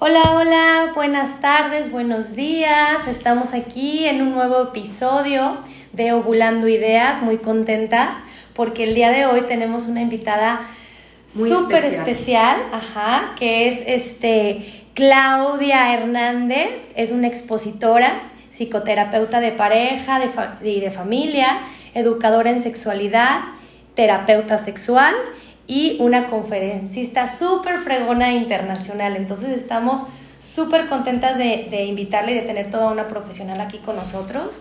Hola, hola, buenas tardes, buenos días. Estamos aquí en un nuevo episodio de Ovulando Ideas, muy contentas porque el día de hoy tenemos una invitada súper especial. ajá, que es este Claudia Hernández, es una expositora, psicoterapeuta de pareja y de familia, educadora en sexualidad, terapeuta sexual y una conferencista súper fregona internacional. Entonces estamos súper contentas de, de, invitarle y de tener toda una profesional aquí con nosotros.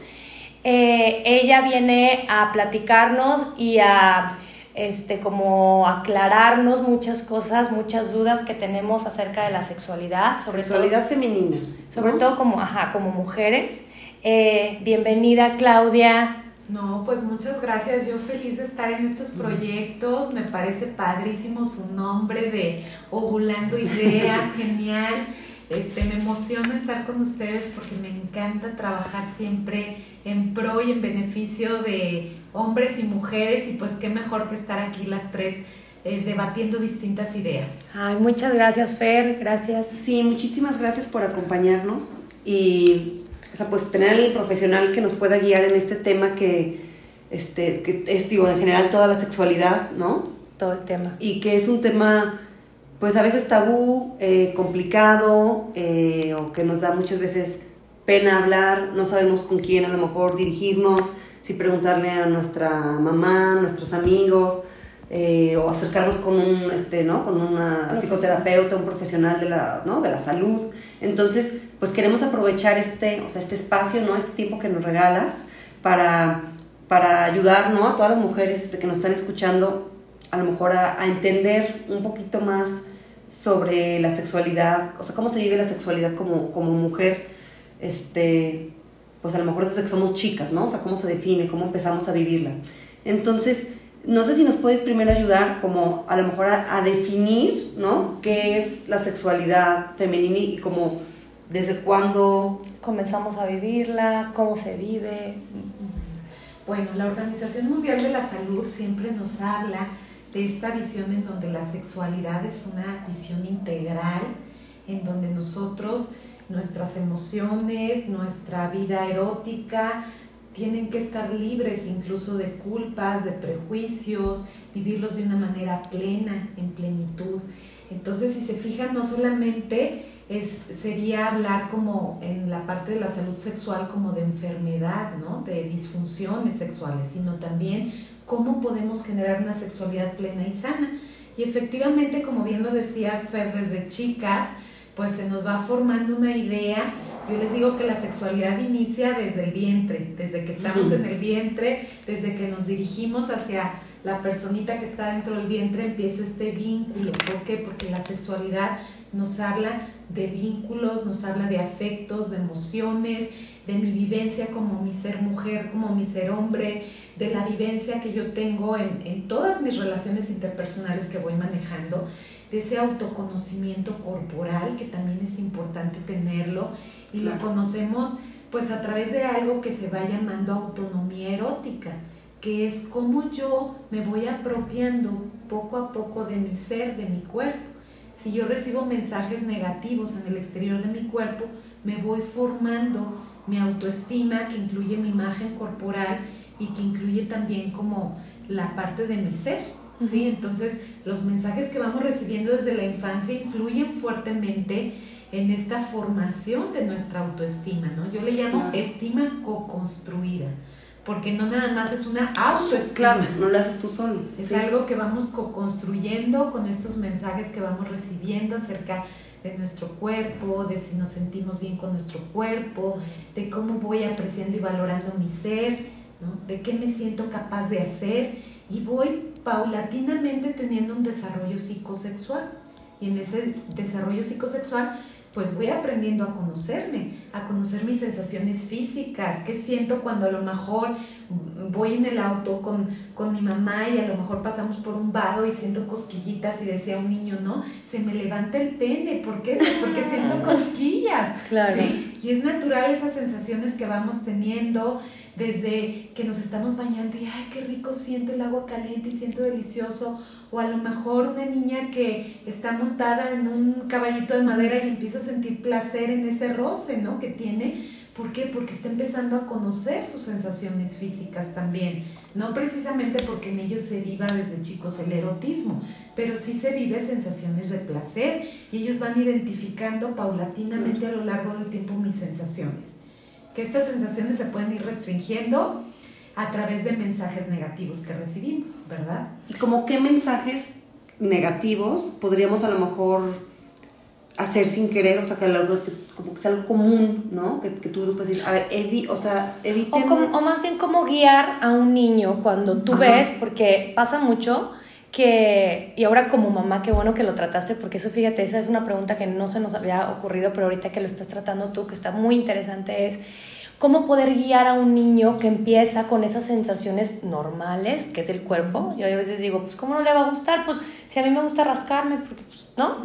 Eh, ella viene a platicarnos y a este, como aclararnos muchas cosas, muchas dudas que tenemos acerca de la sexualidad. Sobre sexualidad femenina. Sobre todo como, ajá, como mujeres. Eh, bienvenida Claudia, no, pues muchas gracias. Yo feliz de estar en estos proyectos. Me parece padrísimo su nombre de Ovulando Ideas, genial. Este, me emociona estar con ustedes porque me encanta trabajar siempre en pro y en beneficio de hombres y mujeres y pues qué mejor que estar aquí las tres eh, debatiendo distintas ideas. Ay, muchas gracias Fer, gracias. Sí, muchísimas gracias por acompañarnos y o sea, pues tener a alguien profesional que nos pueda guiar en este tema que, este, que es, digo, en general toda la sexualidad, ¿no? Todo el tema. Y que es un tema, pues a veces tabú, eh, complicado, eh, o que nos da muchas veces pena hablar, no sabemos con quién a lo mejor dirigirnos, si preguntarle a nuestra mamá, nuestros amigos, eh, o acercarnos con un, este, ¿no? Con una psicoterapeuta, un profesional de la, ¿no? de la salud. Entonces, pues queremos aprovechar este, o sea, este espacio, ¿no? Este tiempo que nos regalas para, para ayudar, ¿no? A todas las mujeres este, que nos están escuchando, a lo mejor a, a, entender un poquito más sobre la sexualidad, o sea, cómo se vive la sexualidad como, como mujer, este, pues a lo mejor desde que somos chicas, ¿no? O sea, cómo se define, cómo empezamos a vivirla. Entonces, no sé si nos puedes primero ayudar como a lo mejor a, a definir, ¿no? ¿Qué es la sexualidad femenina y como desde cuándo comenzamos a vivirla, cómo se vive. Bueno, la Organización Mundial de la Salud siempre nos habla de esta visión en donde la sexualidad es una visión integral, en donde nosotros, nuestras emociones, nuestra vida erótica, tienen que estar libres incluso de culpas, de prejuicios, vivirlos de una manera plena, en plenitud. Entonces, si se fijan, no solamente es, sería hablar como en la parte de la salud sexual como de enfermedad, ¿no? De disfunciones sexuales, sino también cómo podemos generar una sexualidad plena y sana. Y efectivamente, como bien lo decías, Fer, desde chicas, pues se nos va formando una idea. Yo les digo que la sexualidad inicia desde el vientre, desde que estamos en el vientre, desde que nos dirigimos hacia la personita que está dentro del vientre, empieza este vínculo. ¿Por qué? Porque la sexualidad nos habla de vínculos, nos habla de afectos, de emociones, de mi vivencia como mi ser mujer, como mi ser hombre, de la vivencia que yo tengo en, todas mis relaciones interpersonales que voy manejando, de ese autoconocimiento corporal que también es importante tenerlo. Y lo conocemos pues a través de algo que se va llamando autonomía erótica, que es cómo yo me voy apropiando poco a poco de mi ser, de mi cuerpo. Si yo recibo mensajes negativos en el exterior de mi cuerpo, me voy formando mi autoestima, que incluye mi imagen corporal y que incluye también como la parte de mi ser. ¿sí? Entonces, los mensajes que vamos recibiendo desde la infancia influyen fuertemente en esta formación de nuestra autoestima, ¿no? Yo le llamo estima co-construida porque no nada más es una autoestima. Claro, no lo haces tú solo. Es algo que vamos co-construyendo con estos mensajes que vamos recibiendo acerca de nuestro cuerpo, de si nos sentimos bien con nuestro cuerpo, de cómo voy apreciando y valorando mi ser, ¿no? de qué me siento capaz de hacer y voy paulatinamente teniendo un desarrollo psicosexual. Y en ese desarrollo psicosexual pues voy aprendiendo a conocerme, a conocer mis sensaciones físicas, qué siento cuando a lo mejor voy en el auto con, con mi mamá y a lo mejor pasamos por un vado y siento cosquillitas y decía un niño, ¿no? Se me levanta el pene, ¿por qué? Porque siento cosquillas. Claro. Y es natural esas sensaciones que vamos teniendo, desde que nos estamos bañando y, ay, qué rico siento el agua caliente y siento delicioso, o a lo mejor una niña que está montada en un caballito de madera y empieza a sentir placer en ese roce, ¿no? Que tiene. ¿Por qué? Porque está empezando a conocer sus sensaciones físicas también. No precisamente porque en ellos se viva desde chicos el erotismo, pero sí se vive sensaciones de placer y ellos van identificando paulatinamente a lo largo del tiempo mis sensaciones. Que estas sensaciones se pueden ir restringiendo a través de mensajes negativos que recibimos, ¿verdad? ¿Y como qué mensajes negativos podríamos a lo mejor hacer sin querer, o sea, que algo, como que es algo común, ¿no? Que, que tú puedes decir, a ver, evi, o sea, evitemos... O, o, más bien cómo guiar a un niño cuando tú ves, porque pasa mucho que, y ahora como mamá, qué bueno que lo trataste, porque eso fíjate, esa es una pregunta que no se nos había ocurrido, pero ahorita que lo estás tratando tú, que está muy interesante, es cómo poder guiar a un niño que empieza con esas sensaciones normales, que es el cuerpo. Yo a veces digo, pues, ¿cómo no le va a gustar? Pues, si a mí me gusta rascarme, porque, pues, ¿no?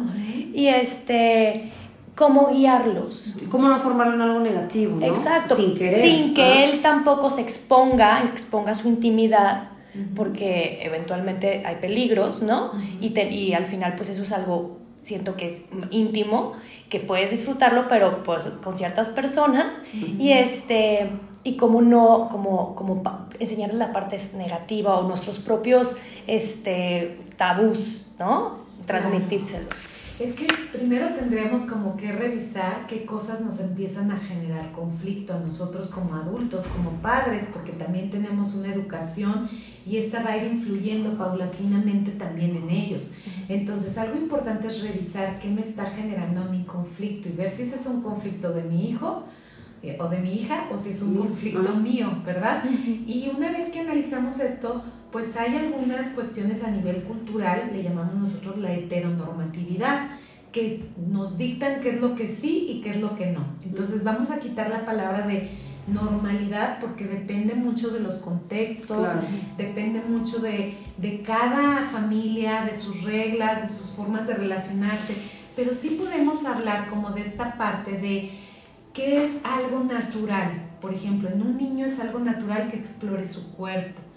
Y este, cómo guiarlos. Cómo no formarlo en algo negativo, ¿no? Exacto. Sin querer. Sin que él tampoco se exponga, exponga su intimidad, porque eventualmente hay peligros, ¿no? y, te, y al final, pues, eso es algo siento que es íntimo, que puedes disfrutarlo, pero pues con ciertas personas, y este, y como no, como, como enseñarles la parte negativa o nuestros propios este, tabús, ¿no? Transmitírselos. Es que primero tendríamos como que revisar qué cosas nos empiezan a generar conflicto a nosotros como adultos, como padres, porque también tenemos una educación y esta va a ir influyendo paulatinamente también en ellos. Entonces, algo importante es revisar qué me está generando mi conflicto y ver si ese es un conflicto de mi hijo eh, o de mi hija o si es un conflicto mío, ¿verdad? Y una vez que analizamos esto, pues hay algunas cuestiones a nivel cultural, le llamamos nosotros la heteronormatividad, que nos dictan qué es lo que sí y qué es lo que no. Entonces vamos a quitar la palabra de normalidad porque depende mucho de los contextos, depende mucho de, de cada familia, de sus reglas, de sus formas de relacionarse, pero sí podemos hablar como de esta parte de qué es algo natural. Por ejemplo, en un niño es algo natural que explore su cuerpo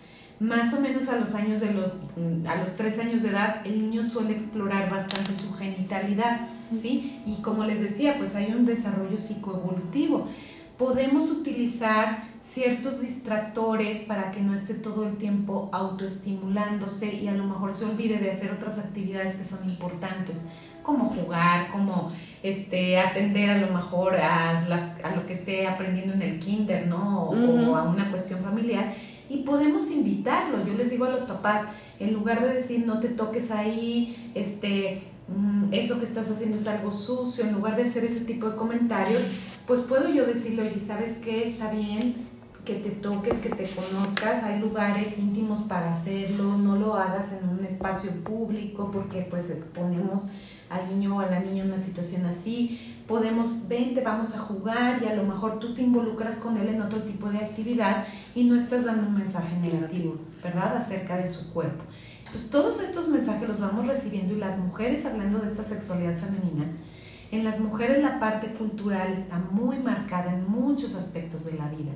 más o menos a los años de los, mm, a los tres años de edad, el niño suele explorar bastante su genitalidad, ¿sí? Y como les decía, pues hay un desarrollo psicoevolutivo. Podemos utilizar ciertos distractores para que no esté todo el tiempo autoestimulándose y a lo mejor se olvide de hacer otras actividades que son importantes, como jugar, como este, atender a lo mejor a, las, a lo que esté aprendiendo en el kinder, ¿no? o a una cuestión familiar y podemos invitarlo. Yo les digo a los papás, en lugar de decir no te toques ahí, este, mm, eso que estás haciendo es algo sucio, en lugar de hacer ese tipo de comentarios, pues puedo yo decirle, oye, ¿sabes qué? Está bien que te toques, que te conozcas, hay lugares íntimos para hacerlo, no lo hagas en un espacio público porque pues exponemos al niño o a la niña una situación así, podemos, vente, vamos a jugar y a lo mejor tú te involucras con él en otro tipo de actividad y no estás dando un mensaje negativo, ¿verdad? Acerca de su cuerpo. Entonces, todos estos mensajes los vamos recibiendo y las mujeres, hablando de esta sexualidad femenina, en las mujeres la parte cultural está muy marcada en muchos aspectos de la vida.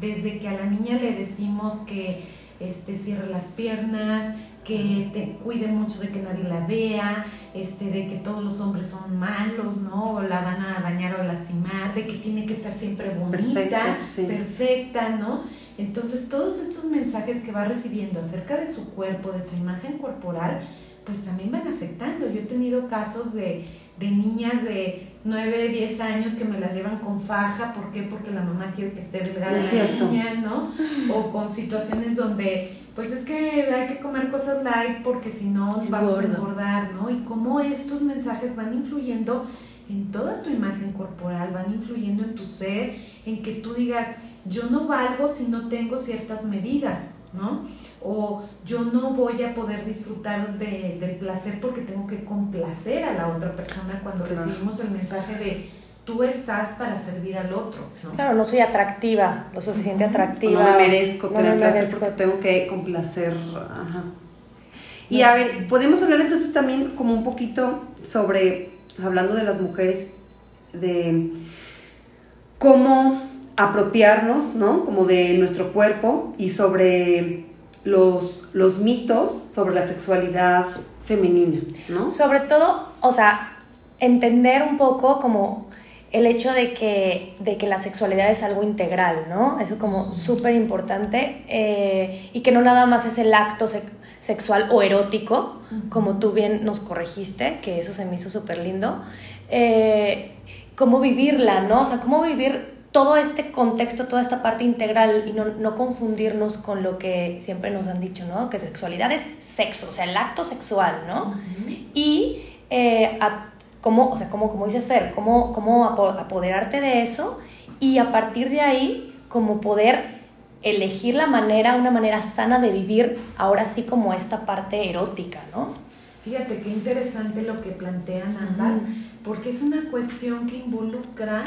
Desde que a la niña le decimos que este, cierre las piernas, que te cuide mucho de que nadie la vea, este, de que todos los hombres son malos, ¿no? O la van a dañar o lastimar, de que tiene que estar siempre bonita, perfecta, ¿no? Entonces todos estos mensajes que va recibiendo acerca de su cuerpo, de su imagen corporal, pues también van afectando. Yo he tenido casos de, de niñas de 9, 10 años que me las llevan con faja, ¿por qué? Porque la mamá quiere que esté delgada la niña, ¿no? O con situaciones donde pues es que hay que comer cosas light porque si no vamos a engordar, ¿no? Y cómo estos mensajes van influyendo en toda tu imagen corporal, van influyendo en tu ser, en que tú digas, yo no valgo si no tengo ciertas medidas, ¿no? O yo no voy a poder disfrutar de, del placer porque tengo que complacer a la otra persona cuando recibimos el mensaje de tú estás para servir al otro. ¿no? Claro, no soy atractiva, lo suficiente atractiva. No me merezco tener placer porque tengo que complacer. Ajá. Y a ver, podemos hablar entonces también como un poquito sobre, hablando de las mujeres, de cómo apropiarnos, ¿no? Como de nuestro cuerpo y sobre los, los mitos sobre la sexualidad femenina, ¿no? Sobre todo, o sea, entender un poco como el hecho de que, de que la sexualidad es algo integral, ¿no? Eso como súper importante eh, y que no nada más es el acto sexual o erótico, como tú bien nos corregiste, que eso se me hizo súper lindo, eh, cómo vivirla, ¿no? O sea, cómo vivir todo este contexto, toda esta parte integral y no, confundirnos con lo que siempre nos han dicho, ¿no? Que sexualidad es sexo, o sea, el acto sexual, ¿no? Y eh, cómo, o sea, como, como dice Fer, cómo, cómo apoderarte de eso y a partir de ahí, como poder elegir la manera, una manera sana de vivir, ahora sí como esta parte erótica, ¿no? Fíjate qué interesante lo que plantean ambas, porque es una cuestión que involucra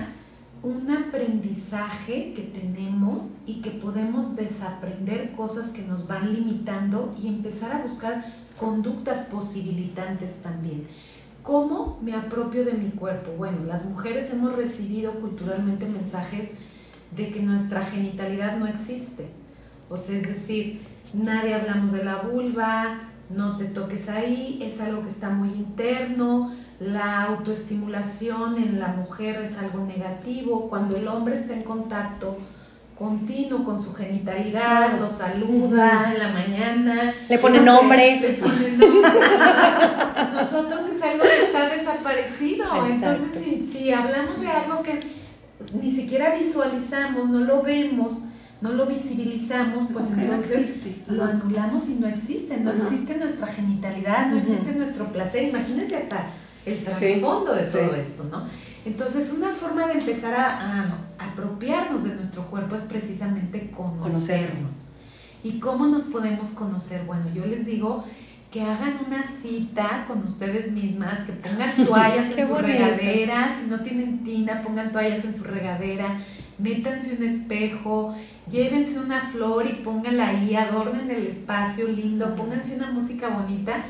un aprendizaje que tenemos y que podemos desaprender cosas que nos van limitando y empezar a buscar conductas posibilitantes también. ¿Cómo me apropio de mi cuerpo? Bueno, las mujeres hemos recibido culturalmente mensajes de que nuestra genitalidad no existe. O sea, es decir, nadie hablamos de la vulva, no te toques ahí, es algo que está muy interno, la autoestimulación en la mujer es algo negativo, cuando el hombre está en contacto continuo con su genitalidad, lo saluda en la mañana. Le pone nombre. Le pone nombre. Nosotros es algo que está desaparecido. Entonces, si, si, hablamos de algo que ni siquiera visualizamos, no lo vemos, no lo visibilizamos, pues entonces lo anulamos y no existe. No existe nuestra genitalidad, no existe nuestro placer. Imagínense hasta el trasfondo de todo esto, ¿no? Entonces, una forma de empezar a, apropiarnos de nuestro cuerpo es precisamente conocernos. ¿Y cómo nos podemos conocer? Bueno, yo les digo que hagan una cita con ustedes mismas, que pongan toallas en su regadera, si no tienen tina, pongan toallas en su regadera, métanse un espejo, llévense una flor y pónganla ahí, adornen el espacio lindo, pónganse una música bonita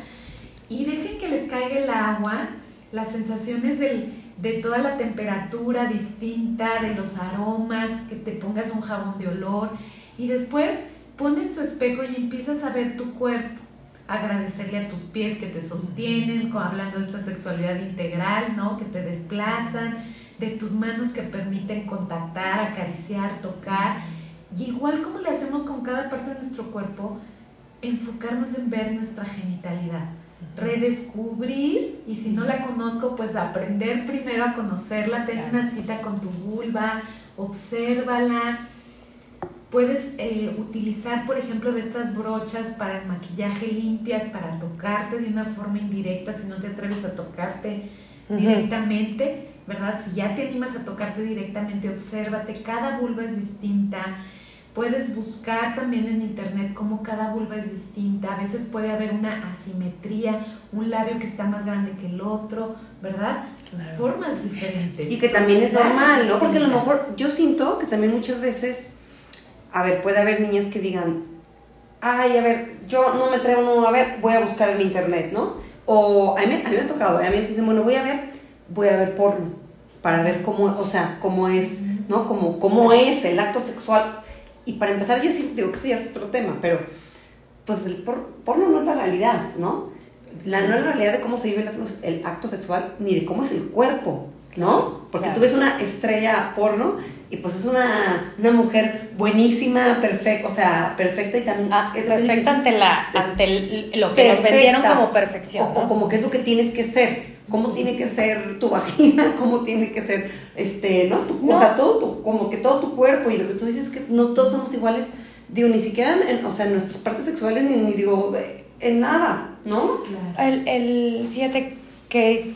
y dejen que les caiga el agua, las sensaciones de toda la temperatura distinta, de los aromas, que te pongas un jabón de olor y después pones tu espejo y empiezas a ver tu cuerpo, agradecerle a tus pies que te sostienen, hablando de esta sexualidad integral, ¿no? Que te desplazan, de tus manos que permiten contactar, acariciar, tocar. Y igual como le hacemos con cada parte de nuestro cuerpo, enfocarnos en ver nuestra genitalidad redescubrir y si no la conozco, pues aprender primero a conocerla, tener una cita con tu vulva, obsérvala. Puedes eh, utilizar, por ejemplo, de estas brochas para el maquillaje limpias, para tocarte de una forma indirecta, si no te atreves a tocarte directamente, ¿verdad? Si ya te animas a tocarte directamente, obsérvate, cada vulva es distinta Puedes buscar también en internet cómo cada vulva es distinta. A veces puede haber una asimetría, un labio que está más grande que el otro, ¿verdad? Formas diferentes. Y que también es normal, ¿no? Porque a lo mejor yo siento que también muchas veces, a ver, puede haber niñas que digan, ay, a ver, yo no me atrevo, a ver, voy a buscar en internet, ¿no? O a mí, a mí me ha tocado, a mí me dicen, bueno, voy a ver, voy a ver porno, para ver cómo, o sea, cómo es, ¿no? Como, cómo es el acto sexual y para empezar, yo sí digo que sí es otro tema, pero pues el porno no es la realidad, ¿no? La, no es la realidad de cómo se vive el acto, sexual, ni de cómo es el cuerpo, ¿no? Porque tú ves una estrella porno y pues es una, una mujer buenísima, perfecta, o sea, perfecta y también... Ah, perfecta ante, la, ante lo que nos vendieron como perfección. O, como que es lo que tienes que ser cómo tiene que ser tu vagina, cómo tiene que ser, este, ¿no? Tu, O sea, todo tu, como que todo tu cuerpo y lo que tú dices que no todos somos iguales, digo, ni siquiera, en, o sea, en nuestras partes sexuales, ni, ni digo, en nada, ¿no? El, el, fíjate que,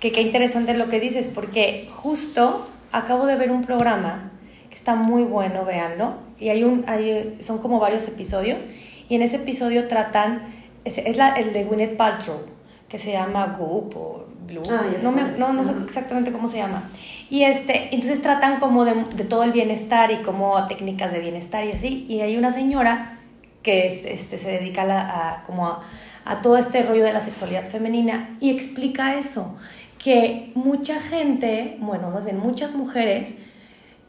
que qué interesante lo que dices, porque justo acabo de ver un programa que está muy bueno, véanlo, y hay un, hay, son como varios episodios, y en ese episodio tratan, es, es la, el de Gwyneth Paltrow, que se llama Goop o Ah, no, no, sé exactamente cómo se llama. Y este, entonces tratan como de, de, todo el bienestar y como técnicas de bienestar y así. Y hay una señora que es, este, se dedica a, como a, a todo este rollo de la sexualidad femenina y explica eso, que mucha gente, bueno, más bien muchas mujeres,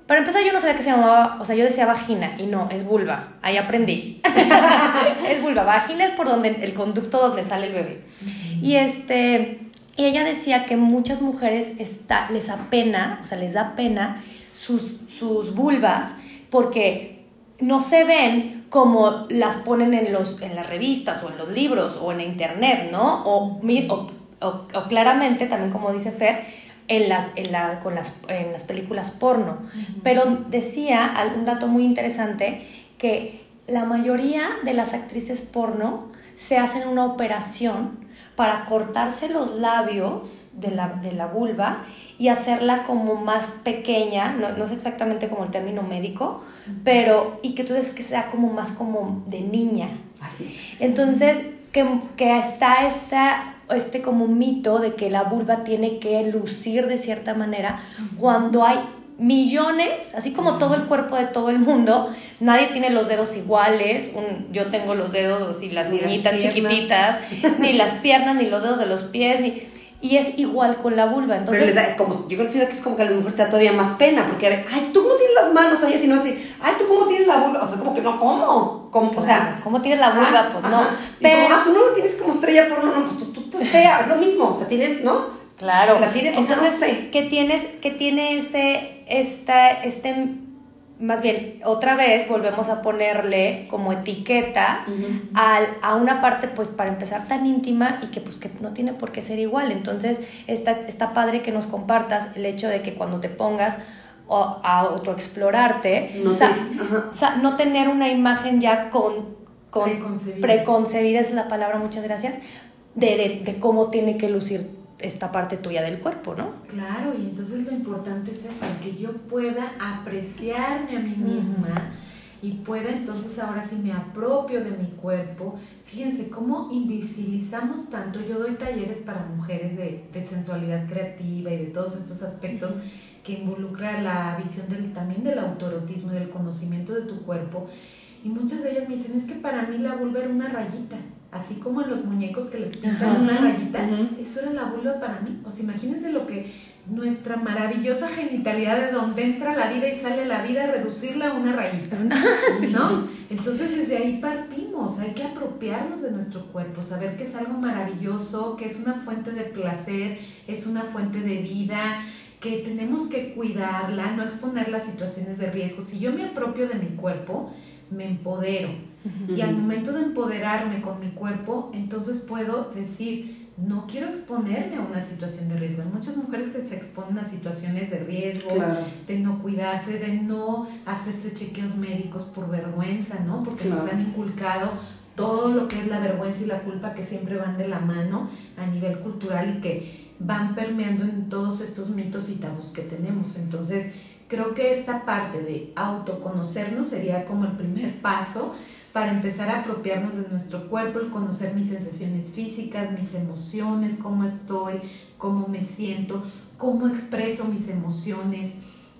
para empezar, yo no sabía que se llamaba, o sea, yo decía vagina y no, es vulva. Ahí aprendí. es vulva. Vagina es por donde, el conducto donde sale el bebé. Y este, y ella decía que muchas mujeres está, les apena, o sea, les da pena sus, sus vulvas porque no se ven como las ponen en, los, en las revistas o en los libros o en internet, ¿no? O, o, o claramente, también como dice Fer, en las, en, la, con las, en las películas porno. Pero decía un dato muy interesante que la mayoría de las actrices porno se hacen una operación para cortarse los labios de la, de la vulva y hacerla como más pequeña, no, no, sé exactamente como el término médico, pero y que tú ves que sea como más como de niña. Entonces, que, que está esta este como mito de que la vulva tiene que lucir de cierta manera cuando hay millones, así como todo el cuerpo de todo el mundo, nadie tiene los dedos iguales, yo tengo los dedos así, las uñitas chiquititas, ni las piernas, ni los dedos de los pies, ni y es igual con la vulva. Entonces, Pero como, yo considero que es como que a la mujer te da todavía más pena, porque a ver, ay, ¿tú cómo tienes las manos? Oye, si no así, ay, ¿tú cómo tienes la vulva? O sea, como que no, ¿cómo? Como, o sea, ¿cómo tienes la vulva? pues no. Pero, como, ah, tú no lo tienes como estrella por no, no, pues tú, tú estás fea, es lo mismo, o sea, tienes, ¿no? Claro. La tienes, Entonces, o. ¿qué tienes, que tiene ese, esta, este más bien, otra vez volvemos a ponerle como etiqueta al, a una parte, pues para empezar tan íntima y que pues que no tiene por qué ser igual. Entonces, está, está padre que nos compartas el hecho de que cuando te pongas a autoexplorarte, no, no tener una imagen ya con, con preconcebida. preconcebida, es la palabra, muchas gracias, de, de, de cómo tiene que lucir esta parte tuya del cuerpo, ¿no? Claro, y entonces lo importante es eso, que yo pueda apreciarme a mí misma y pueda entonces ahora sí me apropio de mi cuerpo. Fíjense cómo invisibilizamos tanto. Yo doy talleres para mujeres de, de sensualidad creativa y de todos estos aspectos que involucra la visión del, también del autorotismo y del conocimiento de tu cuerpo. Y muchas de ellas me dicen, es que para mí la vulva era una rayita así como en los muñecos que les pintan una rayita, eso era la vulva para mí. O sea, imagínense lo que nuestra maravillosa genitalidad de donde entra la vida y sale la vida, reducirla a una rayita, ¿no? Entonces desde ahí partimos, hay que apropiarnos de nuestro cuerpo, saber que es algo maravilloso, que es una fuente de placer, es una fuente de vida, que tenemos que cuidarla, no exponerla a situaciones de riesgo. Si yo me apropio de mi cuerpo, me empodero. Y al momento de empoderarme con mi cuerpo, entonces puedo decir, no quiero exponerme a una situación de riesgo. Hay muchas mujeres que se exponen a situaciones de riesgo, de no cuidarse, de no hacerse chequeos médicos por vergüenza, ¿no? Porque nos han inculcado todo lo que es la vergüenza y la culpa que siempre van de la mano a nivel cultural y que van permeando en todos estos mitos y tabús que tenemos. Entonces, creo que esta parte de autoconocernos sería como el primer paso para empezar a apropiarnos de nuestro cuerpo, el conocer mis sensaciones físicas, mis emociones, cómo estoy, cómo me siento, cómo expreso mis emociones.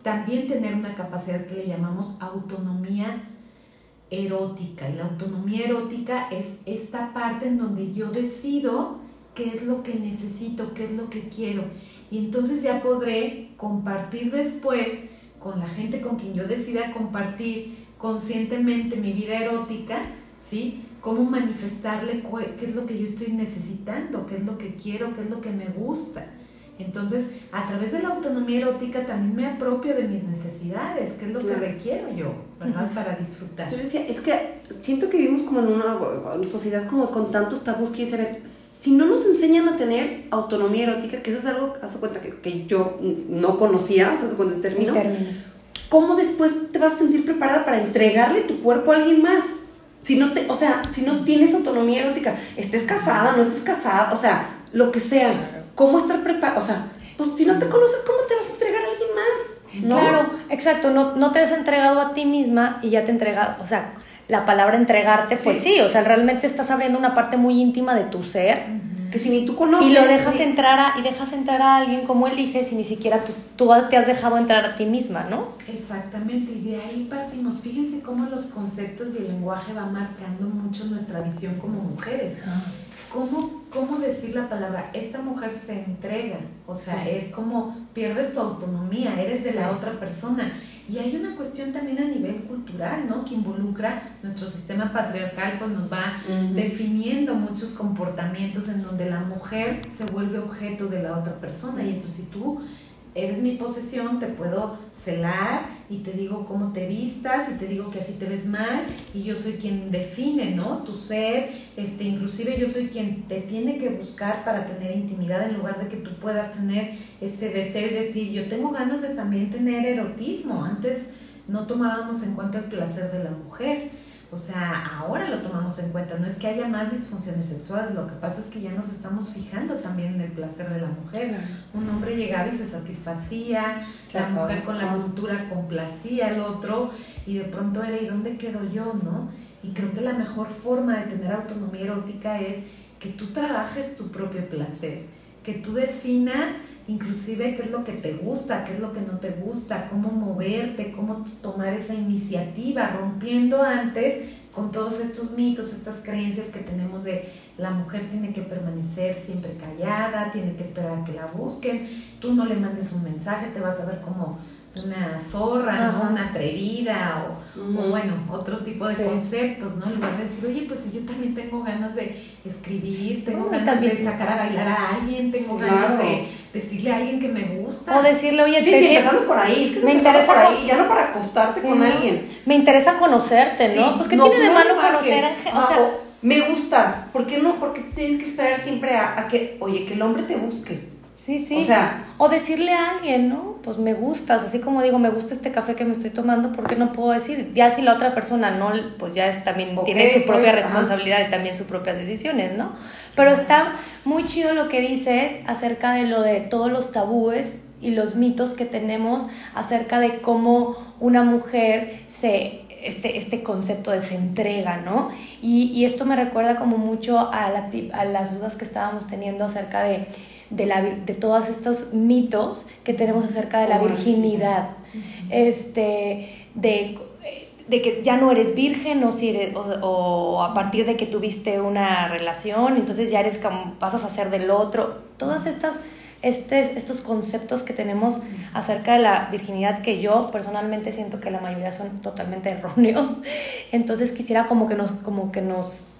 También tener una capacidad que le llamamos autonomía erótica. Y la autonomía erótica es esta parte en donde yo decido qué es lo que necesito, qué es lo que quiero. Y entonces ya podré compartir después con la gente con quien yo decida compartir conscientemente mi vida erótica, ¿sí? Cómo manifestarle qué es lo que yo estoy necesitando, qué es lo que quiero, qué es lo que me gusta. Entonces, a través de la autonomía erótica también me apropio de mis necesidades, qué es lo que requiero yo, ¿verdad? Para disfrutar. Yo decía, es que siento que vivimos como en una, sociedad como con tantos tabús que saber, si no nos enseñan a tener autonomía erótica, que eso es algo, haz cuenta que, que yo no conocía, haz cuenta el término, ¿cómo después te vas a sentir preparada para entregarle tu cuerpo a alguien más? Si no te, o sea, si no tienes autonomía erótica, estés casada, no estés casada, o sea, lo que sea, ¿cómo estar preparada? O sea, pues si no te conoces, ¿cómo te vas a entregar a alguien más? Claro, exacto, no, no te has entregado a ti misma y ya te entregado, o sea, la palabra entregarte, pues sí. o sea, realmente estás abriendo una parte muy íntima de tu ser. Que si ni tú conoces. Y lo dejas entrar a, y dejas entrar a alguien como eliges y ni siquiera tú, tú te has dejado entrar a ti misma, ¿no? Exactamente, y de ahí partimos. Fíjense cómo los conceptos y el lenguaje van marcando mucho nuestra visión como mujeres. Ah. ¿Cómo, ¿cómo decir la palabra? Esta mujer se entrega, o sea, es como pierdes tu autonomía, eres de la otra persona. Y hay una cuestión también a nivel cultural, ¿no? Que involucra nuestro sistema patriarcal, pues nos va definiendo muchos comportamientos en donde la mujer se vuelve objeto de la otra persona. Y entonces si tú eres mi posesión, te puedo celar y te digo cómo te vistas y te digo que así te ves mal y yo soy quien define, ¿no? Tu ser, este, inclusive yo soy quien te tiene que buscar para tener intimidad en lugar de que tú puedas tener este deseo y decir, yo tengo ganas de también tener erotismo. Antes no tomábamos en cuenta el placer de la mujer. O sea, ahora lo tomamos en cuenta, no es que haya más disfunciones sexuales, lo que pasa es que ya nos estamos fijando también en el placer de la mujer. Un hombre llegaba y se satisfacía, la mujer con la cultura complacía al otro y de pronto era, ¿y dónde quedo yo, no? Y creo que la mejor forma de tener autonomía erótica es que tú trabajes tu propio placer, que tú definas inclusive qué es lo que te gusta, qué es lo que no te gusta, cómo moverte, cómo tomar esa iniciativa, rompiendo antes con todos estos mitos, estas creencias que tenemos de la mujer tiene que permanecer siempre callada, tiene que esperar a que la busquen, tú no le mandes un mensaje, te vas a ver como una zorra, ¿no? una atrevida o, bueno, otro tipo de conceptos, ¿no? En lugar de decir, oye, pues yo también tengo ganas de escribir, tengo ganas de sacar a bailar a alguien, tengo ganas de decirle a alguien que me gusta. O decirle, oye, sí, te sí, por ahí, es que me interesa por ahí, ya no para acostarte con alguien. Me interesa conocerte, ¿no? pues ¿qué tiene de malo conocer a, o sea, me gustas, ¿por qué no? Porque tienes que esperar siempre a que, oye, que el hombre te busque. Sí, sí. O sea, o decirle a alguien, ¿no? Pues me gustas, así como digo, me gusta este café que me estoy tomando, ¿por qué no puedo decir? Ya si la otra persona no, pues ya es también tiene su propia pues, responsabilidad y también sus propias decisiones, ¿no? Pero está muy chido lo que dices acerca de lo de todos los tabúes y los mitos que tenemos acerca de cómo una mujer se este, este concepto de se entrega, ¿no? Y, y esto me recuerda como mucho a, la, a las dudas que estábamos teniendo acerca de de, la, de todos estos mitos que tenemos acerca de la virginidad, este, de, de, que ya no eres virgen o, si o, a partir de que tuviste una relación, entonces ya eres pasas a ser del otro, todas estas... Este, estos conceptos que tenemos acerca de la virginidad que yo personalmente siento que la mayoría son totalmente erróneos. Entonces quisiera como que nos, como que nos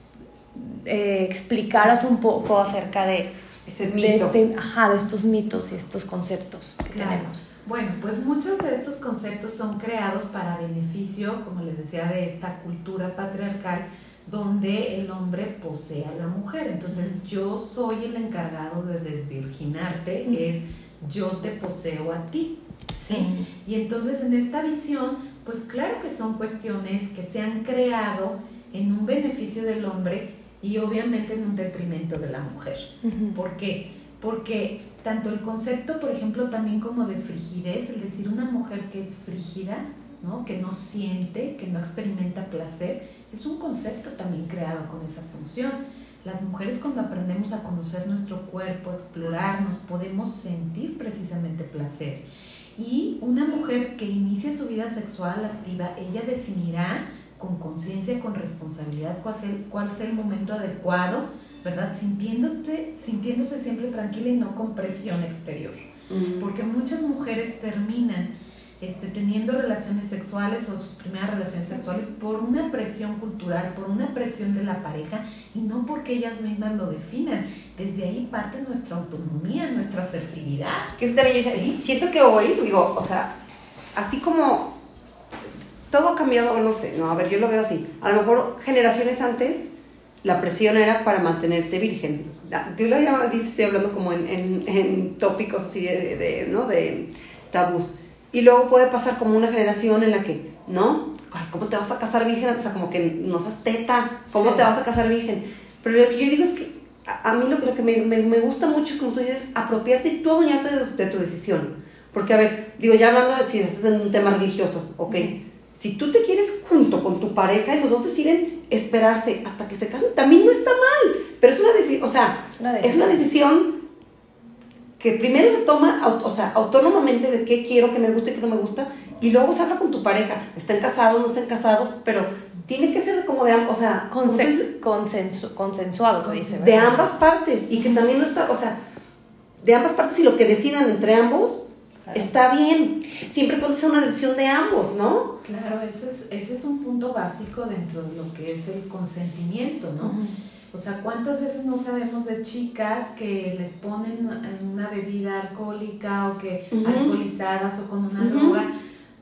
eh, explicaras un poco acerca de, este de, este, ajá, de estos mitos y estos conceptos que tenemos. Bueno, pues muchos de estos conceptos son creados para beneficio, como les decía, de esta cultura patriarcal donde el hombre posee a la mujer. Entonces yo soy el encargado de desvirginarte, es yo te poseo a ti. ¿sí? Y entonces en esta visión, pues claro que son cuestiones que se han creado en un beneficio del hombre y obviamente en un detrimento de la mujer. ¿Por qué? Porque tanto el concepto, por ejemplo, también como de frigidez, el decir una mujer que es frígida, ¿no? que no siente, que no experimenta placer, es un concepto también creado con esa función. Las mujeres cuando aprendemos a conocer nuestro cuerpo, a explorarnos, podemos sentir precisamente placer. Y una mujer que inicia su vida sexual activa, ella definirá con conciencia, con responsabilidad, cuál es, el, cuál es el momento adecuado, ¿verdad? Sintiéndote, sintiéndose siempre tranquila y no con presión exterior. Porque muchas mujeres terminan este, teniendo relaciones sexuales o sus primeras relaciones sexuales por una presión cultural, por una presión de la pareja y no porque ellas mismas lo definan. Desde ahí parte nuestra autonomía, nuestra sensibilidad. Que eso también siento que hoy, digo, o sea, así como todo ha cambiado, no sé, no, a ver, yo lo veo así. A lo mejor generaciones antes la presión era para mantenerte virgen. Tú lo llamas, estoy hablando como en, en, en tópicos así de, de, ¿no? de tabús. Y luego puede pasar como una generación en la que, ¿no? ¿Cómo te vas a casar virgen? O sea, como que no seas teta, ¿cómo te vas a casar virgen? Pero lo que yo digo es que a, mí lo, que me, me, me, gusta mucho es como tú dices, apropiarte y tú adueñarte de, de, tu decisión. Porque, a ver, digo, ya hablando de si estás en un tema religioso, ok, si tú te quieres junto con tu pareja y los dos deciden esperarse hasta que se casen, también no está mal. Pero es una decisión, o sea, es una decisión, que primero se toma, o sea, autónomamente de qué quiero, qué me gusta y qué no me gusta, y luego se habla con tu pareja. Están casados, no están casados, pero tiene que ser como de ambos, o sea, dices, consensu- consensuado se dice. de ambas partes y que también no está, o sea, de ambas partes y lo que decidan entre ambos Claro. está bien, siempre cuando sea una decisión de ambos, ¿no? Claro, eso es, ese es un punto básico dentro de lo que es el consentimiento, ¿no? O sea, ¿cuántas veces no sabemos de chicas que les ponen en una bebida alcohólica o que alcoholizadas o con una droga?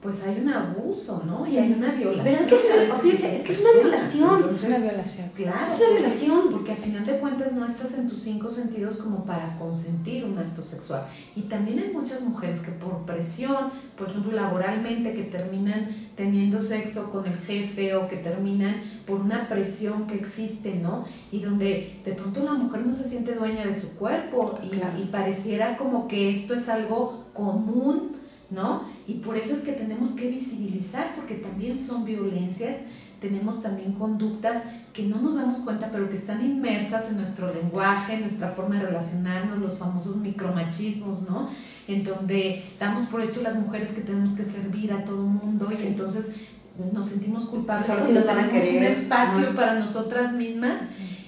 Pues hay un abuso, ¿no? Y hay una violación. Pero es que es- o sea, que es una violación. Es una violación. Claro. Es una violación. Porque al final de cuentas no estás en tus cinco sentidos como para consentir un acto sexual. Y también hay muchas mujeres que por presión, por ejemplo, laboralmente, que terminan teniendo sexo con el jefe o que terminan por una presión que existe, ¿no? Y donde de pronto la mujer no se siente dueña de su cuerpo y, Claro. y pareciera como que esto es algo común, ¿no? Y por eso es que tenemos que visibilizar, porque también son violencias, tenemos también conductas que no nos damos cuenta, pero que están inmersas en nuestro lenguaje, en nuestra forma de relacionarnos, los famosos micromachismos, ¿no? En donde damos por hecho las mujeres que tenemos que servir a todo mundo Sí. y entonces nos sentimos culpables Solo si porque nos van a un espacio para nosotras mismas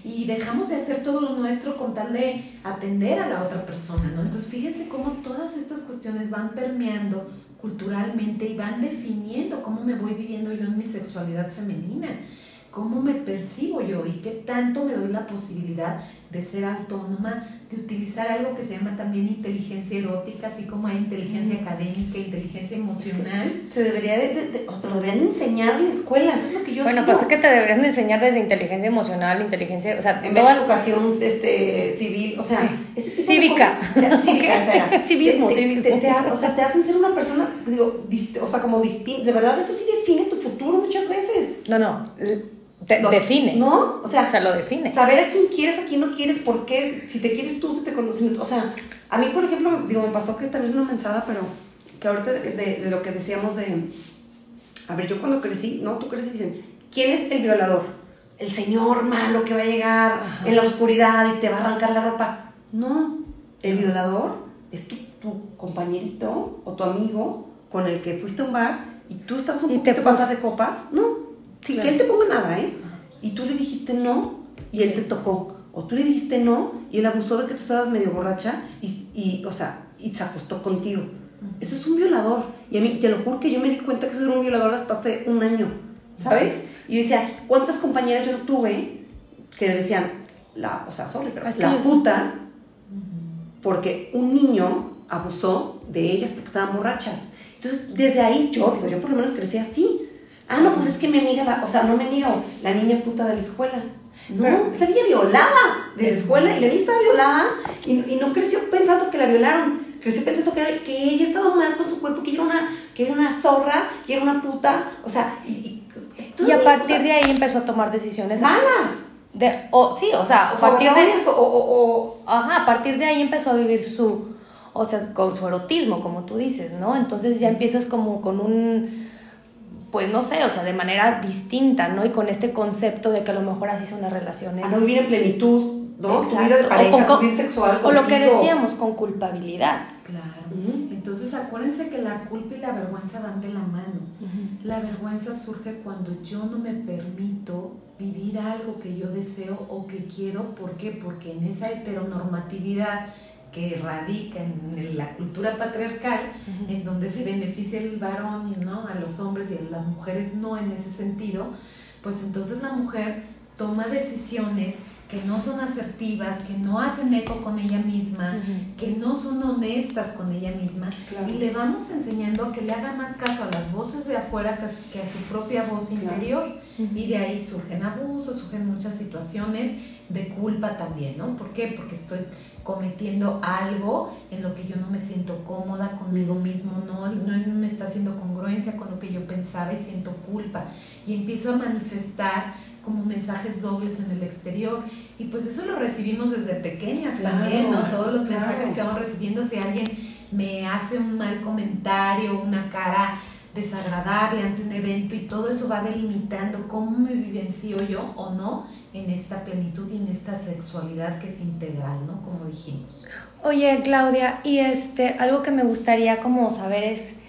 y dejamos de hacer todo lo nuestro con tal de atender a la otra persona, ¿no? Entonces fíjense cómo todas estas cuestiones van permeando culturalmente y van definiendo cómo me voy viviendo yo en mi sexualidad femenina, cómo me percibo yo y qué tanto me doy la posibilidad de ser autónoma, de utilizar algo que se llama también inteligencia erótica, así como hay inteligencia académica, inteligencia emocional. Se debería de, de- de- o te lo deberían de enseñar en la escuela, eso es lo que yo Bueno, digo. pues es que te deberían de enseñar desde inteligencia emocional, inteligencia, o sea, En toda educación este, civil, o sea, Sí. Cívica. cosas- cívica, esa era. Civismo, Te- te- civismo. te- te ha- o sea, te hacen ser una persona, digo, dist- o sea, como distinta. De verdad, esto sí define tu futuro muchas veces. No, no, te Lo- define. ¿No? O sea, O sea, lo define. saber a quién quieres, a quién no quieres, por qué, si te quieres tú, si te conoces. O sea, a mí, por ejemplo, digo, me pasó que también es una mensada, pero que ahorita de, de- de lo que decíamos de. A ver, yo cuando crecí, no, tú creces y dicen, ¿quién es el violador? El señor malo que va a llegar Ajá. en la oscuridad y te va a arrancar la ropa. No, el violador es tu, tu compañerito o tu amigo con el que fuiste a un bar y tú estabas un Y te poquito pasada de copas. No, sin Claro. que él te ponga nada, ¿eh? Y tú le dijiste no y él te tocó. O tú le dijiste no y él abusó de que tú estabas medio borracha y, y, o sea, y se acostó contigo. Eso es un violador. Y a mí, te lo juro que yo me di cuenta que eso era un violador hasta hace un año, ¿sabes? Y yo decía, ¿cuántas compañeras yo no tuve que le decían, la, o sea, sorry, pero Es que la yo- puta, porque un niño abusó de ellas porque estaban borrachas. Entonces, desde ahí yo, digo, yo por lo menos crecí así. Ah, no, pues es que mi amiga, la, o sea, no mi amiga, o la niña puta de la escuela. No, Pero- la niña violada de la escuela y la niña estaba violada y, y no creció pensando que la violaron. Creció pensando que, era- que ella estaba mal con su cuerpo, que era una, que era una zorra, que era una puta. O sea, y, y, Y a partir de ahí empezó a tomar decisiones. Malas. De, o, sí, o sea, a O partir de o- Ajá, a partir de ahí empezó a vivir su, o sea, con su erotismo, como tú dices, ¿no? Entonces ya empiezas como con un, pues no sé, o sea, de manera distinta, ¿no? Y con este concepto de que a lo mejor así son las relaciones. a no vivir en plenitud, ¿no? Tu vida de O pareja, con- tu vida sexual. O lo que decíamos, con culpabilidad. Claro. Entonces acuérdense que la culpa y la vergüenza van de la mano. La vergüenza surge cuando yo no me permito vivir algo que yo deseo o que quiero. ¿Por qué? Porque en esa heteronormatividad que radica en la cultura patriarcal, en donde se beneficia el varón y no a los hombres y a las mujeres no en ese sentido, pues entonces la mujer toma decisiones que no son asertivas, que no hacen eco con ella misma, que no son honestas con ella misma Claro. y le vamos enseñando a que le haga más caso a las voces de afuera que a su, que a su propia voz Claro. interior Ujú. y de ahí surgen abusos, surgen muchas situaciones de culpa también, ¿no? ¿Por qué? Porque estoy cometiendo algo en lo que yo no me siento cómoda conmigo mismo, no, no me está haciendo congruencia con lo que yo pensaba y siento culpa y empiezo a manifestar como mensajes dobles en el exterior y pues eso lo recibimos desde pequeñas Claro, también, ¿no? Todos los claro. mensajes que vamos recibiendo, si alguien me hace un mal comentario, una cara desagradable ante un evento y todo eso va delimitando cómo me vivencio yo o no en esta plenitud y en esta sexualidad que es integral, ¿no? Como dijimos. Oye, Claudia, y este, algo que me gustaría como saber es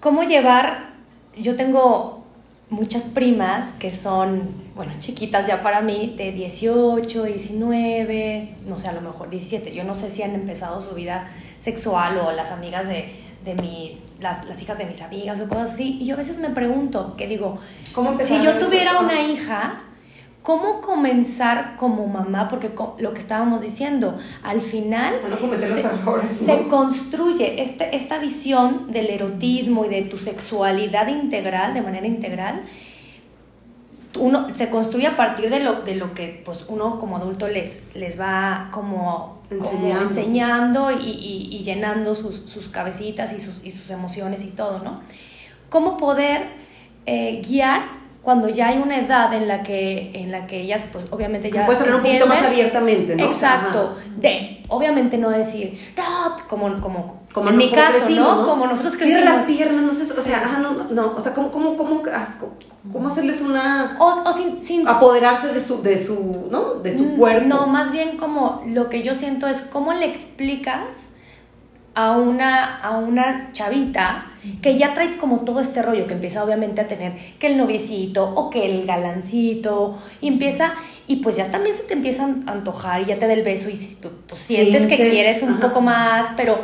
cómo llevar, yo tengo muchas primas que son, bueno, chiquitas ya para mí, de 18, 19, no sé, a lo mejor 17. Yo no sé si han empezado su vida sexual o las amigas de, de mis, las, las hijas de mis amigas o cosas así. Y yo a veces me pregunto, que digo, ¿Cómo si yo eso? tuviera una hija, ¿cómo comenzar como mamá? Porque co- lo que estábamos diciendo, al final no se, errores, se construye este, esta visión del erotismo y de tu sexualidad integral, de manera integral. Uno se construye a partir de lo, de lo que pues uno como adulto les, les va como como Enseñando. enseñando y, y- y llenando sus, sus cabecitas y sus, y sus emociones y todo, ¿no? ¿Cómo poder eh, guiar cuando ya hay una edad en la que, en la que ellas, pues obviamente ya... Puedes hablar un poquito más abiertamente, ¿no? Exacto. Ajá. De, obviamente no decir, no, como, como, Como en no- mi caso, crecimos, ¿no? Como nosotros Cierra crecimos. las piernas, no sé, o sea, ajá, no, no, no, o sea, ¿cómo, cómo, cómo, ah, cómo, hacerles una... O, o sin, sin apoderarse de su, de su, ¿no? De su Mm, cuerpo. No, más bien como lo que yo siento es cómo le explicas a una, a una chavita que ya trae como todo este rollo, que empieza obviamente a tener que el noviecito o que el galancito, y empieza, y pues ya también se te empiezan a antojar y ya te da el beso y pues sientes que quieres un ajá. poco más, pero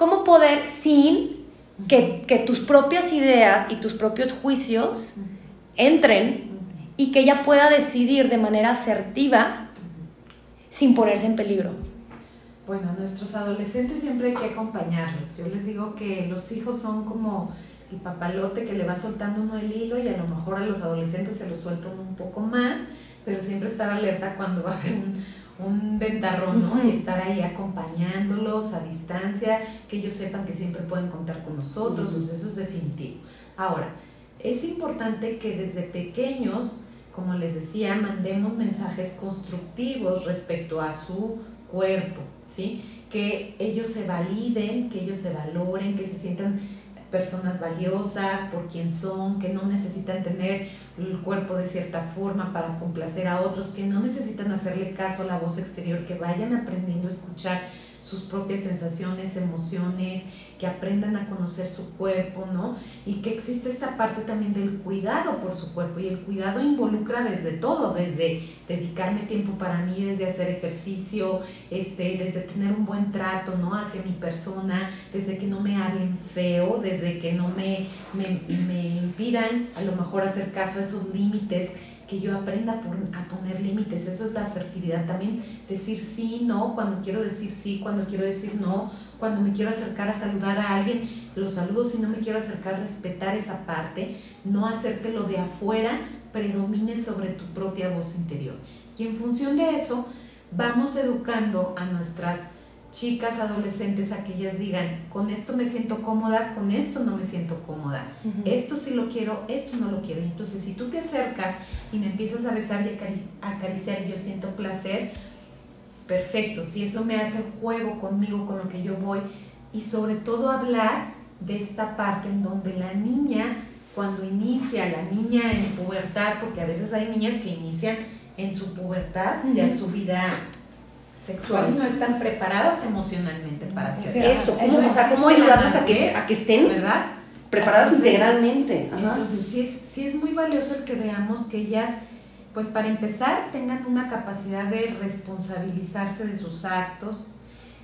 ¿cómo poder sin que, tus propias ideas y tus propios juicios entren y que ella pueda decidir de manera asertiva sin ponerse en peligro. Bueno, nuestros adolescentes siempre hay que acompañarlos. Yo les digo que los hijos son como el papalote que le va soltando uno el hilo y a lo mejor a los adolescentes se lo sueltan un poco más, pero siempre estar alerta cuando va a haber un, un ventarrón, ¿no? Y estar ahí acompañándolos a distancia, que ellos sepan que siempre pueden contar con nosotros, eso es definitivo. Ahora, es importante que desde pequeños, como les decía, mandemos mensajes constructivos respecto a su cuerpo, ¿sí? Que ellos se validen, que ellos se valoren, que se sientan personas valiosas por quien son, que no necesitan tener el cuerpo de cierta forma para complacer a otros, que no necesitan hacerle caso a la voz exterior, que vayan aprendiendo a escuchar sus propias sensaciones, emociones, que aprendan a conocer su cuerpo, ¿no? Y que existe esta parte también del cuidado por su cuerpo y el cuidado involucra desde todo, desde dedicarme tiempo para mí, desde hacer ejercicio, este, desde tener un buen trato, ¿no? Hacia mi persona, desde que no me hablen feo, desde que no me, me, me impidan a lo mejor hacer caso a esos límites que yo aprenda a poner límites, eso es la asertividad. También, decir sí, no, cuando quiero decir sí, cuando quiero decir no, cuando me quiero acercar a saludar a alguien, los saludo, si no me quiero acercar, respetar esa parte, no hacer que lo de afuera predomine sobre tu propia voz interior. Y en función de eso, vamos educando a nuestras chicas adolescentes a que ellas digan, con esto me siento cómoda, con esto no me siento cómoda, esto sí lo quiero, esto no lo quiero. Entonces si tú te acercas y me empiezas a besar y acari- acariciar y yo siento placer, perfecto, si eso me hace juego conmigo, con lo que yo voy, y sobre todo hablar de esta parte en donde la niña, cuando inicia, la niña en pubertad, porque a veces hay niñas que inician en su pubertad, ya Ujú. su vida sexual no están preparadas emocionalmente para hacer Eso, Eso ¿cómo, o sea, cómo ayudarlas a que, a que estén ¿verdad? preparadas Entonces, integralmente. Ajá. Entonces, sí es, sí es muy valioso el que veamos que ellas, pues para empezar, tengan una capacidad de responsabilizarse de sus actos,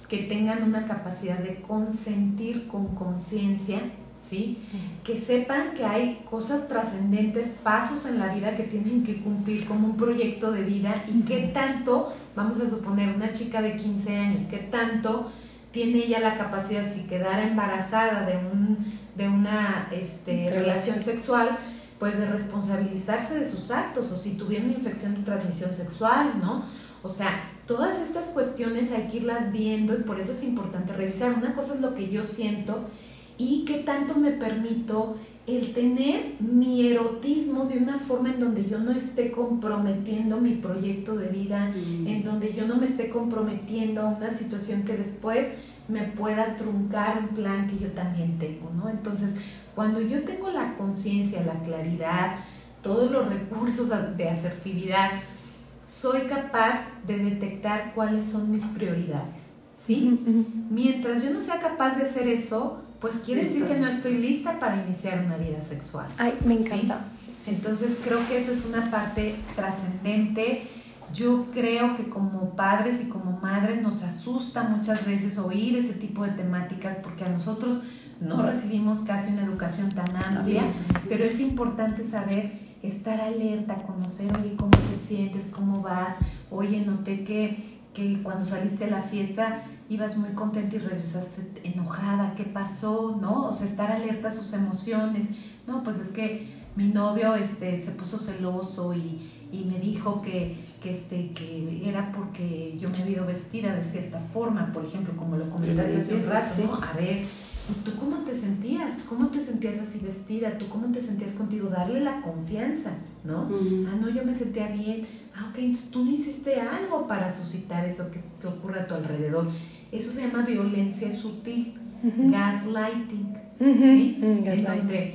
que tengan una capacidad de consentir con conciencia, ¿sí? Que sepan que hay cosas trascendentes, pasos en la vida que tienen que cumplir como un proyecto de vida y qué tanto, vamos a suponer, una chica de 15 años, qué tanto tiene ella la capacidad, si quedara embarazada de, un, de una este, relación sexual, pues de responsabilizarse de sus actos, o si tuviera una infección de transmisión sexual, ¿no? O sea, todas estas cuestiones hay que irlas viendo y por eso es importante revisar. Una cosa es lo que yo siento y qué tanto me permito el tener mi erotismo de una forma en donde yo no esté comprometiendo mi proyecto de vida, Mm. en donde yo no me esté comprometiendo a una situación que después me pueda truncar un plan que yo también tengo, ¿no? Entonces, cuando yo tengo la conciencia, la claridad, todos los recursos de asertividad, soy capaz de detectar cuáles son mis prioridades, ¿sí? Mientras yo no sea capaz de hacer eso, pues quiere decir que no estoy lista para iniciar una vida sexual. Ay, me encanta. Entonces creo que eso es una parte trascendente. Yo creo que como padres y como madres nos asusta muchas veces oír ese tipo de temáticas porque a nosotros no recibimos casi una educación tan amplia, pero es importante saber estar alerta, conocer, oye, cómo te sientes, cómo vas, oye, noté que, que cuando saliste a la fiesta ibas muy contenta y regresaste enojada, ¿qué pasó? ¿No? O sea, estar alerta a sus emociones. No, pues es que mi novio este, se puso celoso y, y me dijo que, que, este, que era porque yo me había vestida de cierta forma, por ejemplo, como lo comentaste hace un rato, ¿no? A ver, ¿y tú cómo te sentías? ¿Cómo te sentías así vestida? ¿Tú cómo te sentías contigo? Darle la confianza, ¿no? Ah, no, yo me sentía bien. Ah, ok, entonces tú no hiciste algo para suscitar eso que, que ocurre a tu alrededor. Eso se llama violencia sutil, gaslighting, ¿sí? Donde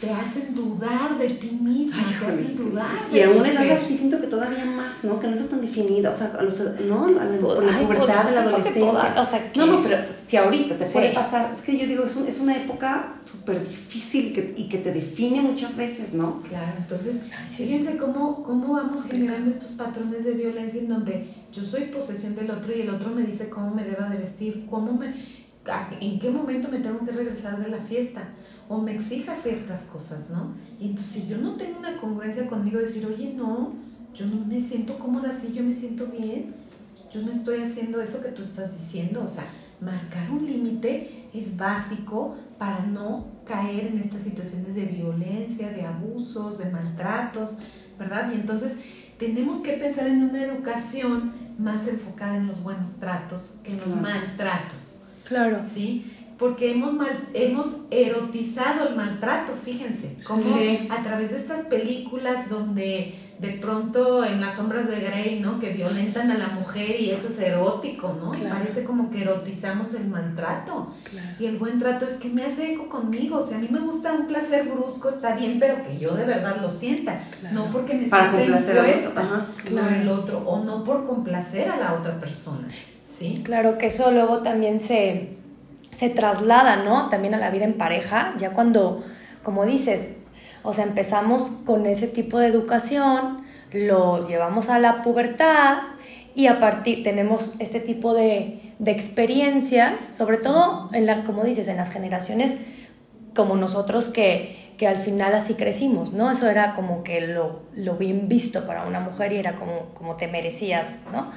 te hacen dudar de ti misma, te hacen dudar. Y a una edad así siento que todavía más, ¿no? Que no está tan definida, o sea, a los, ¿no? A la, por la pubertad, de la adolescencia. o sea, no, no, pero si ahorita te puede pasar, es que yo digo, es, un, es una época súper difícil que, y que te define muchas veces, ¿no? Claro, entonces, fíjense cómo, cómo vamos generando estos patrones de violencia en donde yo soy posesión del otro y el otro me dice cómo me deba de vestir, cómo me, en qué momento me tengo que regresar de la fiesta o me exija ciertas cosas, ¿no? Y entonces si yo no tengo una congruencia conmigo, decir, oye, no, yo no me siento cómoda así, yo me siento bien, yo no estoy haciendo eso que tú estás diciendo, o sea, marcar un límite es básico para no caer en estas situaciones de violencia, de abusos, de maltratos, ¿verdad? Y entonces tenemos que pensar en una educación más enfocada en los buenos tratos que en los maltratos. Claro. ¿Sí? Porque hemos, mal, hemos erotizado el maltrato, fíjense, como a través de estas películas donde de pronto en las sombras de Grey, ¿no? Que violentan a la mujer y eso es erótico, ¿no? Parece como que erotizamos el maltrato. Y el buen trato es que me hace eco conmigo. O sea, a mí me gusta un placer brusco, está bien, pero que yo de verdad lo sienta. No porque me sienta impuesta por el otro o no por complacer a la otra persona. ¿Sí? Claro que eso luego también se, se traslada, ¿no? También a la vida en pareja, ya cuando, como dices, o sea, empezamos con ese tipo de educación, lo llevamos a la pubertad y a partir tenemos este tipo de, de experiencias, sobre todo en la, como dices, en las generaciones como nosotros que, que al final así crecimos, ¿no? Eso era como que lo, lo bien visto para una mujer y era como, como te merecías, ¿no?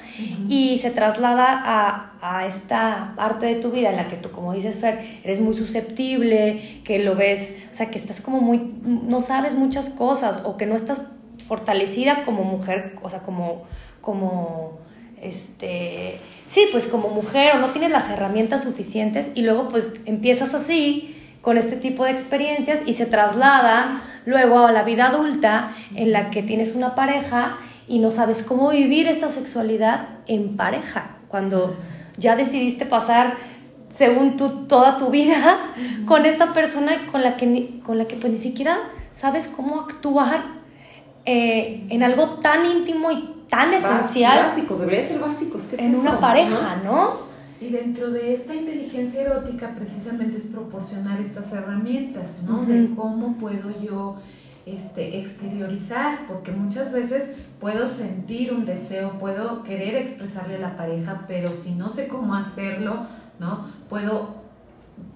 Y se traslada a, a, esta parte de tu vida en la que tú, como dices, Fer, eres muy susceptible, que lo ves, o sea, que estás como muy, no sabes muchas cosas o que no estás fortalecida como mujer, o sea, como, como, este, sí, pues como mujer o no tienes las herramientas suficientes y luego pues empiezas así con este tipo de experiencias y se traslada luego a la vida adulta en la que tienes una pareja y no sabes cómo vivir esta sexualidad en pareja, cuando ya decidiste pasar según tú toda tu vida con esta persona con la que, con la que pues ni siquiera sabes cómo actuar eh, en algo tan íntimo y tan esencial. Básico, debería ser básico. Es que en una pareja, ¿no? Y dentro de esta inteligencia erótica precisamente es proporcionar estas herramientas, ¿no? De cómo puedo yo este, exteriorizar, porque muchas veces puedo sentir un deseo, puedo querer expresarle a la pareja, pero si no sé cómo hacerlo, ¿no? Puedo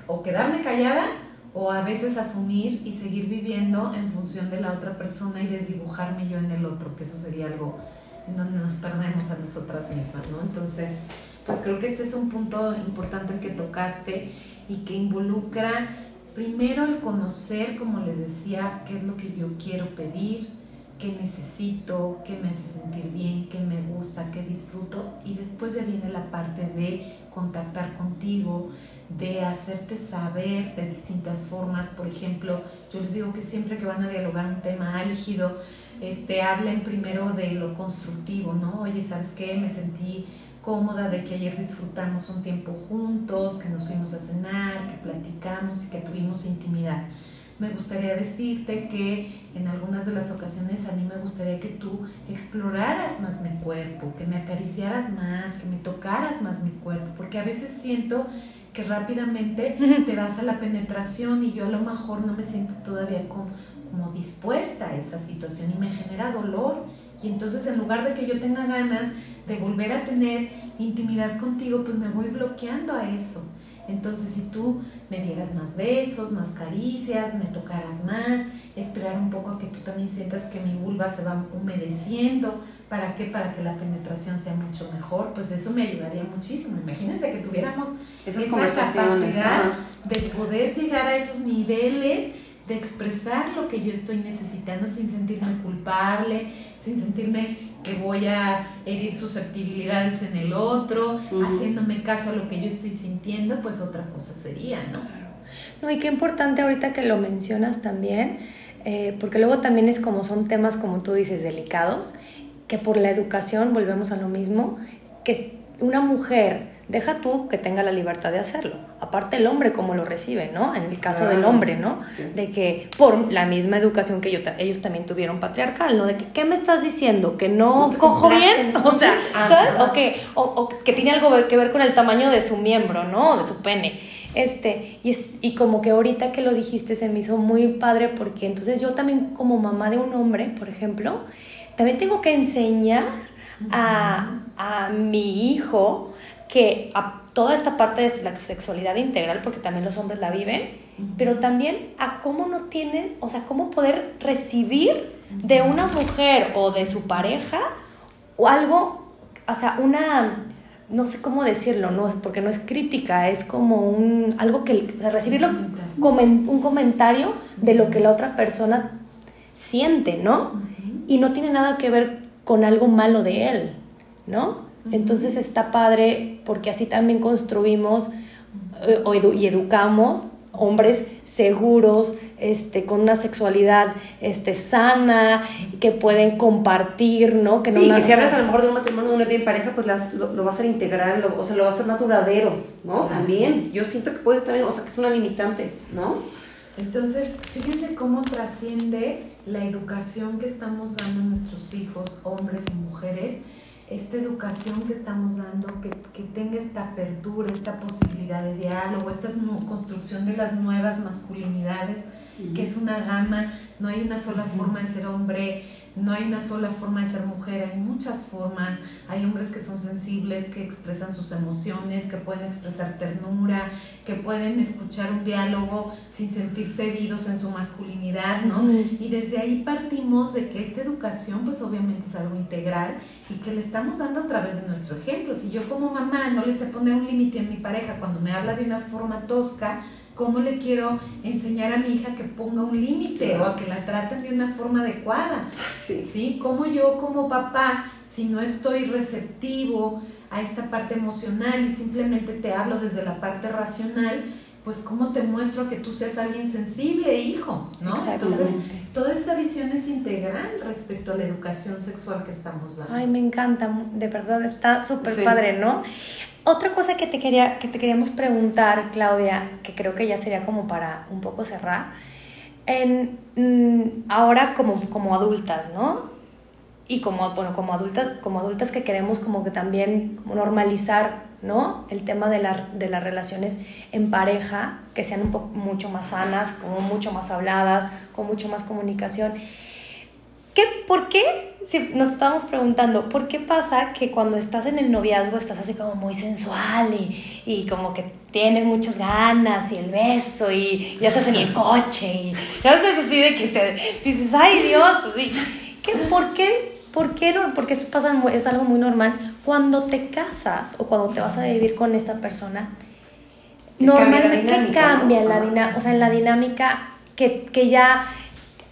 o quedarme callada o a veces asumir y seguir viviendo en función de la otra persona y desdibujarme yo en el otro, que eso sería algo en donde nos perdemos a nosotras mismas, ¿no? Entonces, pues creo que este es un punto importante el que tocaste y que involucra primero el conocer, como les decía, qué es lo que yo quiero pedir, qué necesito, qué me hace sentir bien, qué me gusta, qué disfruto y después ya viene la parte de contactar contigo, de hacerte saber de distintas formas. Por ejemplo, yo les digo que siempre que van a dialogar un tema álgido, este, hablen primero de lo constructivo, ¿no? Oye, ¿sabes qué? Me sentí cómoda de que ayer disfrutamos un tiempo juntos, que nos fuimos a cenar, que platicamos y que tuvimos intimidad. Me gustaría decirte que en algunas de las ocasiones a mí me gustaría que tú exploraras más mi cuerpo, que me acariciaras más, que me tocaras más mi cuerpo, porque a veces siento que rápidamente te vas a la penetración y yo a lo mejor no me siento todavía como, como dispuesta a esa situación y me genera dolor. Y entonces en lugar de que yo tenga ganas de volver a tener intimidad contigo, pues me voy bloqueando a eso. Entonces, si tú me dieras más besos, más caricias, me tocaras más, esperar un poco a que tú también sientas que mi vulva se va humedeciendo, ¿para qué? Para que la penetración sea mucho mejor, pues eso me ayudaría muchísimo. Imagínense que tuviéramos esa capacidad de poder llegar a esos niveles de expresar lo que yo estoy necesitando sin sentirme culpable, sin sentirme que voy a herir susceptibilidades en el otro, haciéndome caso a lo que yo estoy sintiendo, pues otra cosa sería, ¿no? No, y qué importante ahorita que lo mencionas también, eh, porque luego también es como son temas, como tú dices, delicados, que por la educación, volvemos a lo mismo, que una mujer deja tú que tenga la libertad de hacerlo. Aparte el hombre como lo recibe, ¿no? En el caso del hombre, ¿no? De que por la misma educación que ellos también tuvieron patriarcal, ¿no? De que, ¿qué me estás diciendo? ¿Que no, cojo bien? O sea, ¿sabes? O que, o, que tiene algo que ver con el tamaño de su miembro, ¿no? De su pene. Este, y, y como que ahorita que lo dijiste se me hizo muy padre porque entonces yo también como mamá de un hombre, por ejemplo, también tengo que enseñar a, a mi hijo que a toda esta parte de la sexualidad integral, porque también los hombres la viven, pero también a cómo no tienen, o sea, cómo poder recibir de una mujer o de su pareja o algo, o sea, una, no sé cómo decirlo, no porque no es crítica, es como un, algo que, o sea, recibirlo, un comentario de lo que la otra persona siente, ¿no? Y no tiene nada que ver con algo malo de él, ¿no? Entonces está padre porque así también construimos eh, y educamos hombres seguros, este, con una sexualidad este, sana, que pueden compartir, ¿no? Que sí, que si hablas a lo mejor de un matrimonio de una bien pareja, pues lo, va a hacer integral, lo, o sea, lo va a hacer más duradero, ¿no? También, yo siento que puede también, o sea, que es una limitante, ¿no? Entonces, fíjense cómo trasciende la educación que estamos dando a nuestros hijos, hombres y mujeres, esta educación que estamos dando, que, que, tenga esta apertura, esta posibilidad de diálogo, esta construcción de las nuevas masculinidades, que es una gama, no hay una sola forma de ser hombre, no hay una sola forma de ser mujer, hay muchas formas. Hay hombres que son sensibles, que expresan sus emociones, que pueden expresar ternura, que pueden escuchar un diálogo sin sentirse heridos en su masculinidad, ¿no? Y desde ahí partimos de que esta educación, pues obviamente es algo integral y que le estamos dando a través de nuestro ejemplo. Si yo como mamá no le sé poner un límite a mi pareja cuando me habla de una forma tosca, ¿Cómo le quiero enseñar a mi hija que ponga un límite o a que la traten de una forma adecuada? Sí. ¿Sí? ¿Cómo yo como papá, si no estoy receptivo a esta parte emocional y simplemente te hablo desde la parte racional, pues cómo te muestro que tú seas alguien sensible, hijo, ¿no? Entonces, toda esta visión es integral respecto a la educación sexual que estamos dando. Ay, me encanta, de verdad está súper padre, ¿no? Otra cosa que te, quería, que te queríamos preguntar, Claudia, que creo que ya sería como para un poco cerrar, en, mm, ahora como, como adultas, ¿no? Y como, bueno, como, adultas, como adultas que queremos como que también normalizar, ¿no? El tema de, la, de las relaciones en pareja, que sean un poco mucho más sanas, como mucho más habladas, con mucho más comunicación. ¿Qué, ¿Por qué? Si nos estamos preguntando, ¿por qué pasa que cuando estás en el noviazgo estás así como muy sensual y, y como que tienes muchas ganas y el beso y ya estás en el coche y ya haces así de que te dices, ay Dios, así. ¿Qué, ¿Por qué? ¿Por qué no? Porque esto pasa, es algo muy normal. Cuando te casas o cuando te vas a vivir con esta persona, normalmente cambia la dinámica, o sea, en la dinámica que, que ya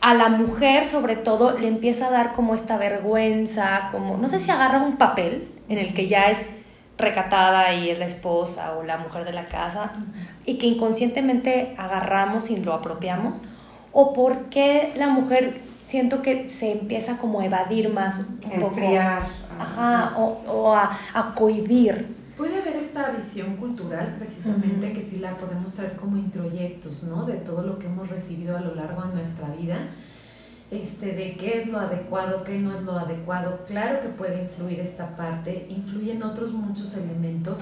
a la mujer sobre todo le empieza a dar como esta vergüenza, como, no sé si agarra un papel en el que ya es recatada y es la esposa o la mujer de la casa y que inconscientemente agarramos y lo apropiamos, o por qué la mujer siento que se empieza como a evadir más un poco. Ajá, o, o a, a cohibir Puede haber esta visión cultural precisamente que sí la podemos traer como introyectos, ¿no? De todo lo que hemos recibido a lo largo de nuestra vida, este, de qué es lo adecuado, qué no es lo adecuado. Claro que puede influir esta parte, influyen otros muchos elementos.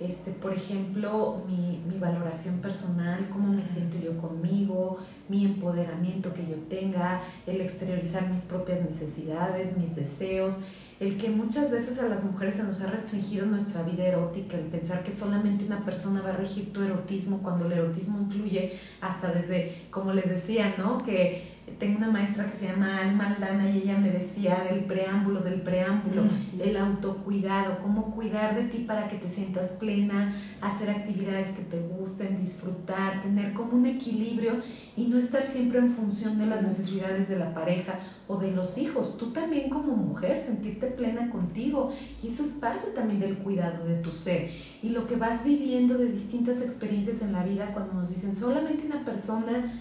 Este, por ejemplo, mi, mi, valoración personal, cómo me siento yo conmigo, mi empoderamiento que yo tenga, el exteriorizar mis propias necesidades, mis deseos, el que muchas veces a las mujeres se nos ha restringido nuestra vida erótica, el pensar que solamente una persona va a regir tu erotismo cuando el erotismo incluye hasta desde, como les decía, ¿no? Que tengo una maestra que se llama Alma Aldana y ella me decía del preámbulo, del preámbulo, el autocuidado, cómo cuidar de ti para que te sientas plena, hacer actividades que te gusten, disfrutar, tener como un equilibrio y no estar siempre en función de las necesidades de la pareja o de los hijos. Tú también como mujer, sentirte plena contigo. Y eso es parte también del cuidado de tu ser. Y lo que vas viviendo de distintas experiencias en la vida cuando nos dicen solamente una persona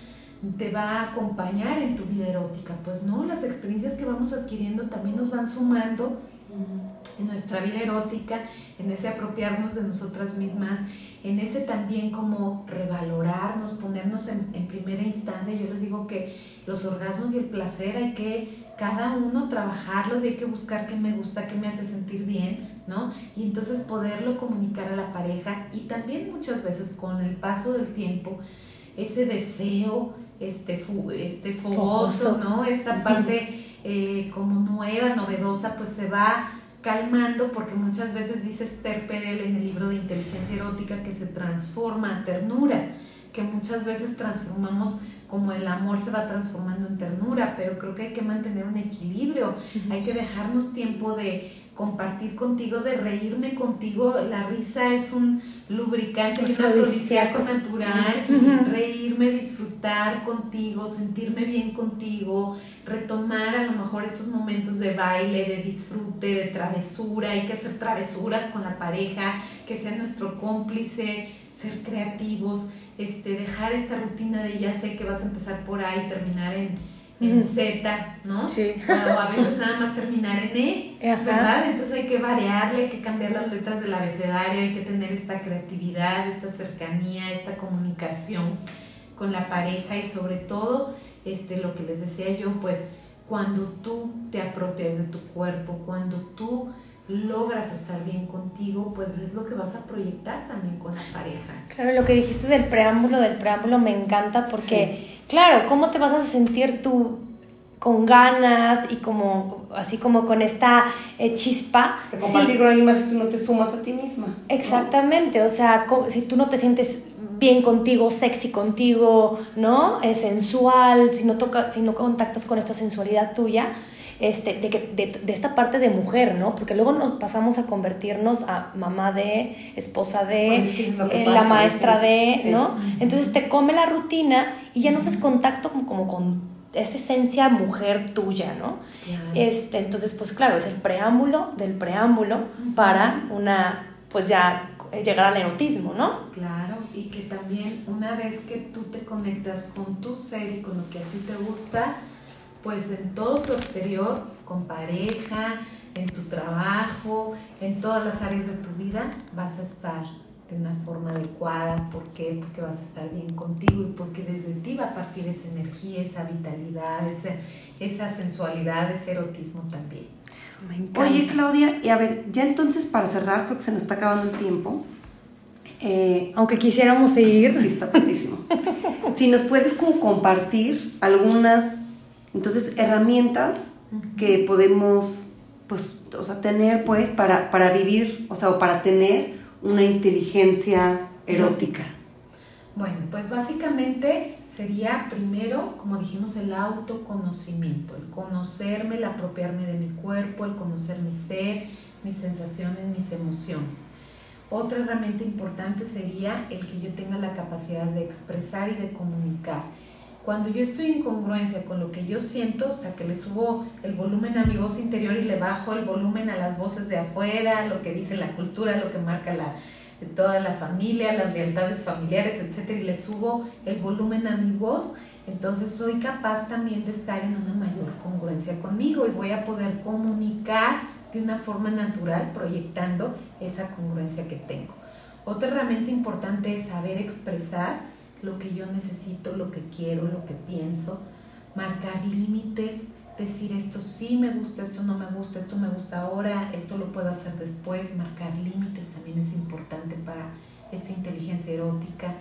te va a acompañar en tu vida erótica. Pues no, las experiencias que vamos adquiriendo también nos van sumando en nuestra vida erótica, en ese apropiarnos de nosotras mismas, en ese también como revalorarnos, ponernos en, en, primera instancia. Yo les digo que los orgasmos y el placer hay que cada uno trabajarlos y hay que buscar qué me gusta, qué me hace sentir bien, ¿no? Y entonces poderlo comunicar a la pareja y también muchas veces con el paso del tiempo, ese deseo este, este fogoso, ¿no? Esta parte eh, como nueva, novedosa, pues se va calmando porque muchas veces dice Esther Perel en el libro de inteligencia erótica que se transforma a ternura, que muchas veces transformamos como el amor se va transformando en ternura, pero creo que hay que mantener un equilibrio, hay que dejarnos tiempo de compartir contigo, de reírme contigo. La risa es un lubricante y un afrodisíaco natural. Reírme, disfrutar contigo, sentirme bien contigo, retomar a lo mejor estos momentos de baile, de disfrute, de travesura. Hay que hacer travesuras con la pareja, que sea nuestro cómplice, ser creativos, este, dejar esta rutina de ya sé que vas a empezar por ahí, terminar en en Z, ¿no? Sí. O a veces nada más terminar en E, ¿verdad? Entonces hay que variarle, hay que cambiar las letras del abecedario, hay que tener esta creatividad, esta cercanía, esta comunicación con la pareja y sobre todo, este, lo que les decía yo, pues cuando tú te apropias de tu cuerpo, cuando tú logras estar bien contigo, pues es lo que vas a proyectar también con la pareja. Claro, lo que dijiste del preámbulo, del preámbulo me encanta porque, claro, ¿cómo te vas a sentir tú con ganas y como así como con esta eh, chispa. De compartir con alguien más si tú no te sumas a ti misma. Exactamente, o sea, si tú no te sientes bien contigo, sexy contigo, ¿no? Es sensual, si no, toca, si no contactas con esta sensualidad tuya, este, de, de, de, esta parte de mujer, ¿no? Porque luego nos pasamos a convertirnos a mamá de, esposa de, eh, la maestra de, ¿no? Entonces te come la rutina y ya no haces contacto como, como con esa esencia mujer tuya, ¿no? Este, entonces, pues claro, es el preámbulo del preámbulo para una, pues ya llegar al erotismo, ¿no? Claro, y que también una vez que tú te conectas con tu ser y con lo que a ti te gusta, pues en todo tu exterior, con pareja, en tu trabajo, en todas las áreas de tu vida, vas a estar de una forma adecuada. ¿Por qué? Porque vas a estar bien contigo y porque desde ti va a partir esa energía, esa vitalidad, esa, esa sensualidad, ese erotismo también. Oye, Claudia, y a ver, ya entonces para cerrar, porque se nos está acabando el tiempo. Eh, Aunque quisiéramos seguir. Sí, está buenísimo. si nos puedes como compartir algunas entonces, herramientas que podemos, pues, o sea, tener, pues, para, para vivir, o sea, o para tener una inteligencia erótica. Bueno, pues básicamente sería primero, como dijimos, el autoconocimiento, el conocerme, el apropiarme de mi cuerpo, el conocer mi ser, mis sensaciones, mis emociones. Otra herramienta importante sería el que yo tenga la capacidad de expresar y de comunicar cuando yo estoy en congruencia con lo que yo siento, o sea, que le subo el volumen a mi voz interior y le bajo el volumen a las voces de afuera, lo que dice la cultura, lo que marca la, toda la familia, las lealtades familiares, etcétera, y le subo el volumen a mi voz, entonces soy capaz también de estar en una mayor congruencia conmigo y voy a poder comunicar de una forma natural, proyectando esa congruencia que tengo. Otra herramienta importante es saber expresar lo que yo necesito, lo que quiero, lo que pienso, marcar límites, decir esto sí me gusta, esto no me gusta, esto me gusta ahora, esto lo puedo hacer después, marcar límites también es importante para esta inteligencia erótica.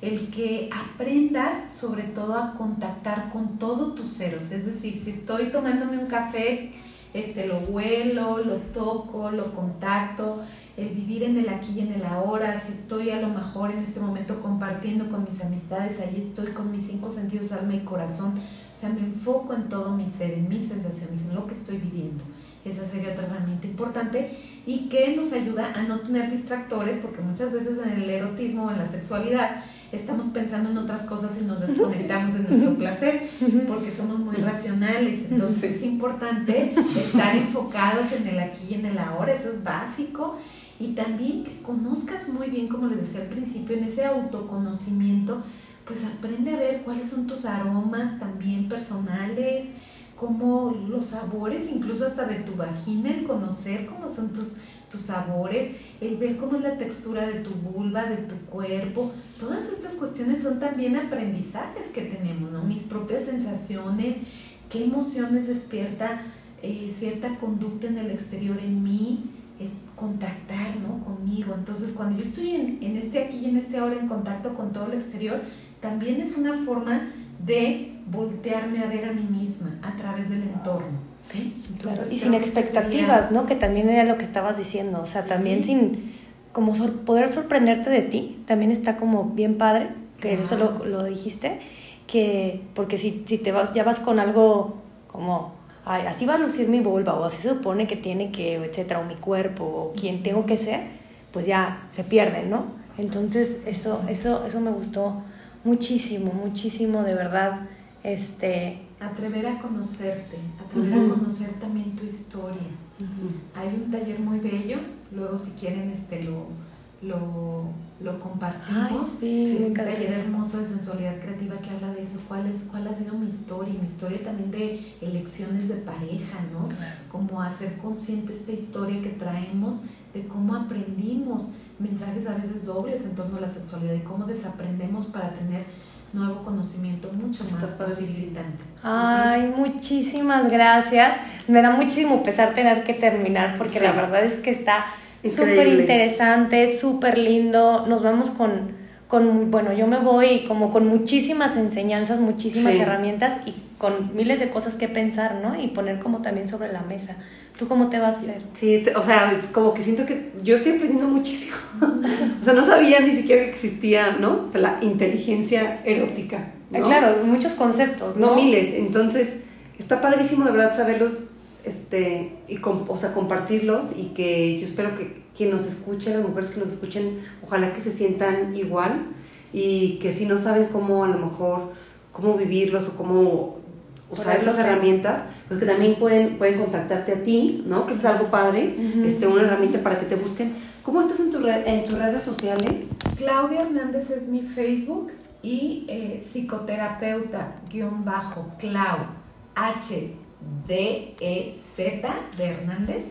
El que aprendas sobre todo a contactar con todos tus ceros, es decir, si estoy tomándome un café, este, lo huelo, lo toco, lo contacto, el vivir en el aquí y en el ahora, si estoy a lo mejor en este momento compartiendo con mis amistades, ahí estoy con mis cinco sentidos, alma y corazón, o sea, me enfoco en todo mi ser, en mis sensaciones, en lo que estoy viviendo. Esa sería otra herramienta importante y que nos ayuda a no tener distractores, porque muchas veces en el erotismo o en la sexualidad estamos pensando en otras cosas y nos desconectamos de nuestro placer, porque somos muy racionales. Entonces es importante estar enfocados en el aquí y en el ahora, eso es básico. Y también que conozcas muy bien, como les decía al principio, en ese autoconocimiento, pues aprende a ver cuáles son tus aromas también personales, como los sabores, incluso hasta de tu vagina, el conocer cómo son tus, tus sabores, el ver cómo es la textura de tu vulva, de tu cuerpo. Todas estas cuestiones son también aprendizajes que tenemos, ¿no? Mis propias sensaciones, qué emociones despierta eh, cierta conducta en el exterior en mí, es contactar, ¿no? Conmigo. Entonces, cuando yo estoy en, en este aquí y en este ahora en contacto con todo el exterior, también es una forma de voltearme a ver a mí misma a través del entorno. ¿sí? y sin expectativas, ¿no? Que también era lo que estabas diciendo, o sea, también sin como poder sorprenderte de ti, también está como bien padre, que eso lo, lo, dijiste, que porque si, si te vas, ya vas con algo como, ay, así va a lucir mi vulva, o así se supone que tiene que, etcétera, o mi cuerpo, o quien tengo que ser, pues ya se pierde, ¿no? Entonces, eso, eso, eso me gustó muchísimo, muchísimo, de verdad. Este... Atrever a conocerte, atrever a conocer también tu historia. Hay un taller muy bello, luego si quieren este lo, lo, lo compartimos. sí, es un taller hermoso de sensualidad creativa que habla de eso, cuál, es, cuál ha sido mi historia, mi historia también de elecciones de pareja, ¿no? Como hacer consciente esta historia que traemos de cómo aprendimos mensajes a veces dobles en torno a la sexualidad y cómo desaprendemos para tener nuevo conocimiento mucho más facilitante. Ay, muchísimas gracias. Me da muchísimo pesar tener que terminar porque la verdad es que está súper interesante, súper lindo. Nos vamos con, con, bueno, yo me voy como con muchísimas enseñanzas, muchísimas herramientas y con miles de cosas que pensar, ¿no? Y poner como también sobre la mesa. ¿Tú cómo te vas, Fer? Sí, o sea, como que siento que yo estoy aprendiendo muchísimo. o sea, no sabía ni siquiera que existía, ¿no? O sea, la inteligencia erótica. ¿no? Claro, muchos conceptos, ¿no? No miles. Entonces, está padrísimo de verdad saberlos este, y o sea, compartirlos y que yo espero que quien nos escuche, las mujeres que nos escuchen, ojalá que se sientan igual y que si no saben cómo a lo mejor, cómo vivirlos o cómo usar esas herramientas, pues que también pueden, pueden contactarte a ti, ¿no? Que es algo padre, este, una herramienta para que te busquen. ¿Cómo estás en, tu en tus redes sociales? Claudia Hernández es mi Facebook y eh, psicoterapeuta guion bajo Clau H D E Z de Hernández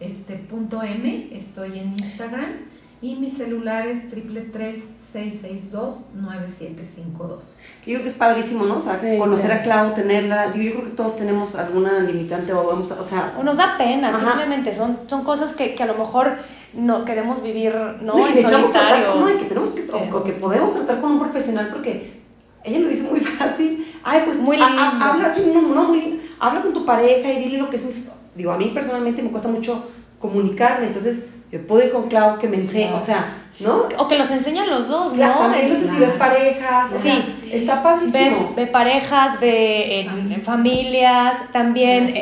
este punto M estoy en Instagram y mi celular es triple tres 662-9752. Yo creo que es padrísimo, ¿no? O sea, conocer a Clau, tenerla. Yo creo que todos tenemos alguna limitante o vamos a, o sea... O nos da pena, simplemente. Son, son cosas que, que, a lo mejor no queremos vivir, ¿no? en solitario. no, y que tenemos que, o, que podemos tratar con un profesional porque ella lo dice muy fácil. Ay, pues muy lindo. habla así, no, no, muy lindo. Habla con tu pareja y dile lo que sientes. Digo, a mí personalmente me cuesta mucho comunicarme, entonces yo puedo ir con Clau que me enseñe, o sea ¿no? O que los enseñan los dos, ¿no? También no sé si ves parejas, sí, está padrísimo. Ves, ve parejas, ve en, familias, también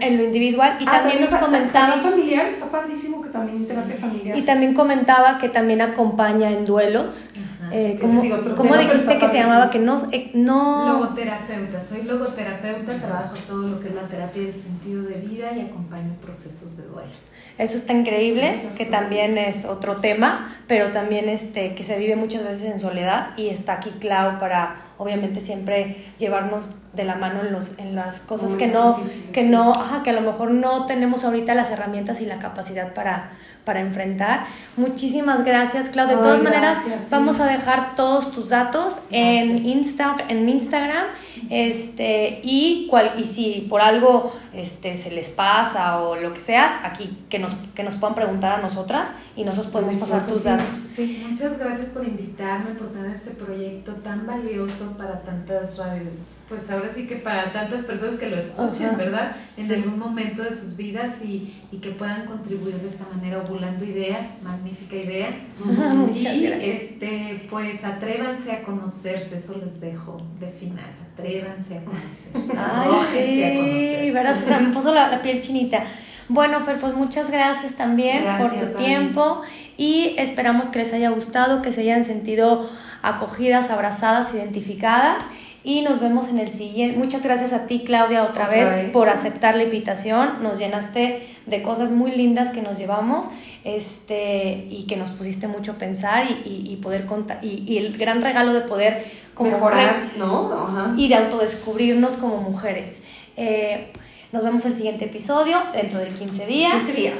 en lo individual. Y ah, también, nos comentaba... También familiar, está padrísimo que también terapia familiar. Y también comentaba que también acompaña en duelos. Eh, ¿Cómo, dijiste que se llamaba? Que no, eh, no... Logoterapeuta. Soy logoterapeuta, trabajo todo lo que es la terapia del sentido de vida y acompaño procesos de duelo. Eso está increíble, que también es otro tema, pero también este, que se vive muchas veces en soledad y está aquí Clau para obviamente siempre llevarnos de la mano en, los, en las cosas Muy que no, difíciles, que no, ajá, que a lo mejor no tenemos ahorita las herramientas y la capacidad para, para enfrentar. Muchísimas gracias, Claudia. De Ay, todas maneras, sí. vamos a dejar todos tus datos en, Insta, en Instagram. Este, y, cual, y si por algo este, se les pasa o lo que sea, aquí que nos, que nos puedan preguntar a nosotras y nosotros podemos Ay, pasar tus sí. datos. Sí, muchas gracias por invitarme, por tener este proyecto tan valioso para tantas radio, pues ahora sí que para tantas personas que lo escuchen, Ajá. ¿verdad? En Sí. algún momento de sus vidas y, y que puedan contribuir de esta manera ovulando ideas, magnífica idea. Y este, pues atrévanse a conocerse, eso les dejo de final, atrévanse a conocerse. Ay, arrójense a sí, conocerse. verás, o sea, me puso la, la piel chinita. Bueno, Fer, pues muchas gracias también por tu tiempo y esperamos que les haya gustado, que se hayan sentido acogidas, abrazadas, identificadas y nos vemos en el siguiente. Muchas gracias a ti, Claudia, otra, vez, vez. por aceptar la invitación. Nos llenaste de cosas muy lindas que nos llevamos este, y que nos pusiste mucho a pensar y, y- y poder contar y, y el gran regalo de poder como Mejorar, ¿no? Ajá. y de autodescubrirnos como mujeres. Eh, nos vemos el siguiente episodio dentro de 15 días. 15 días.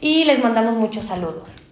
Y les mandamos muchos saludos.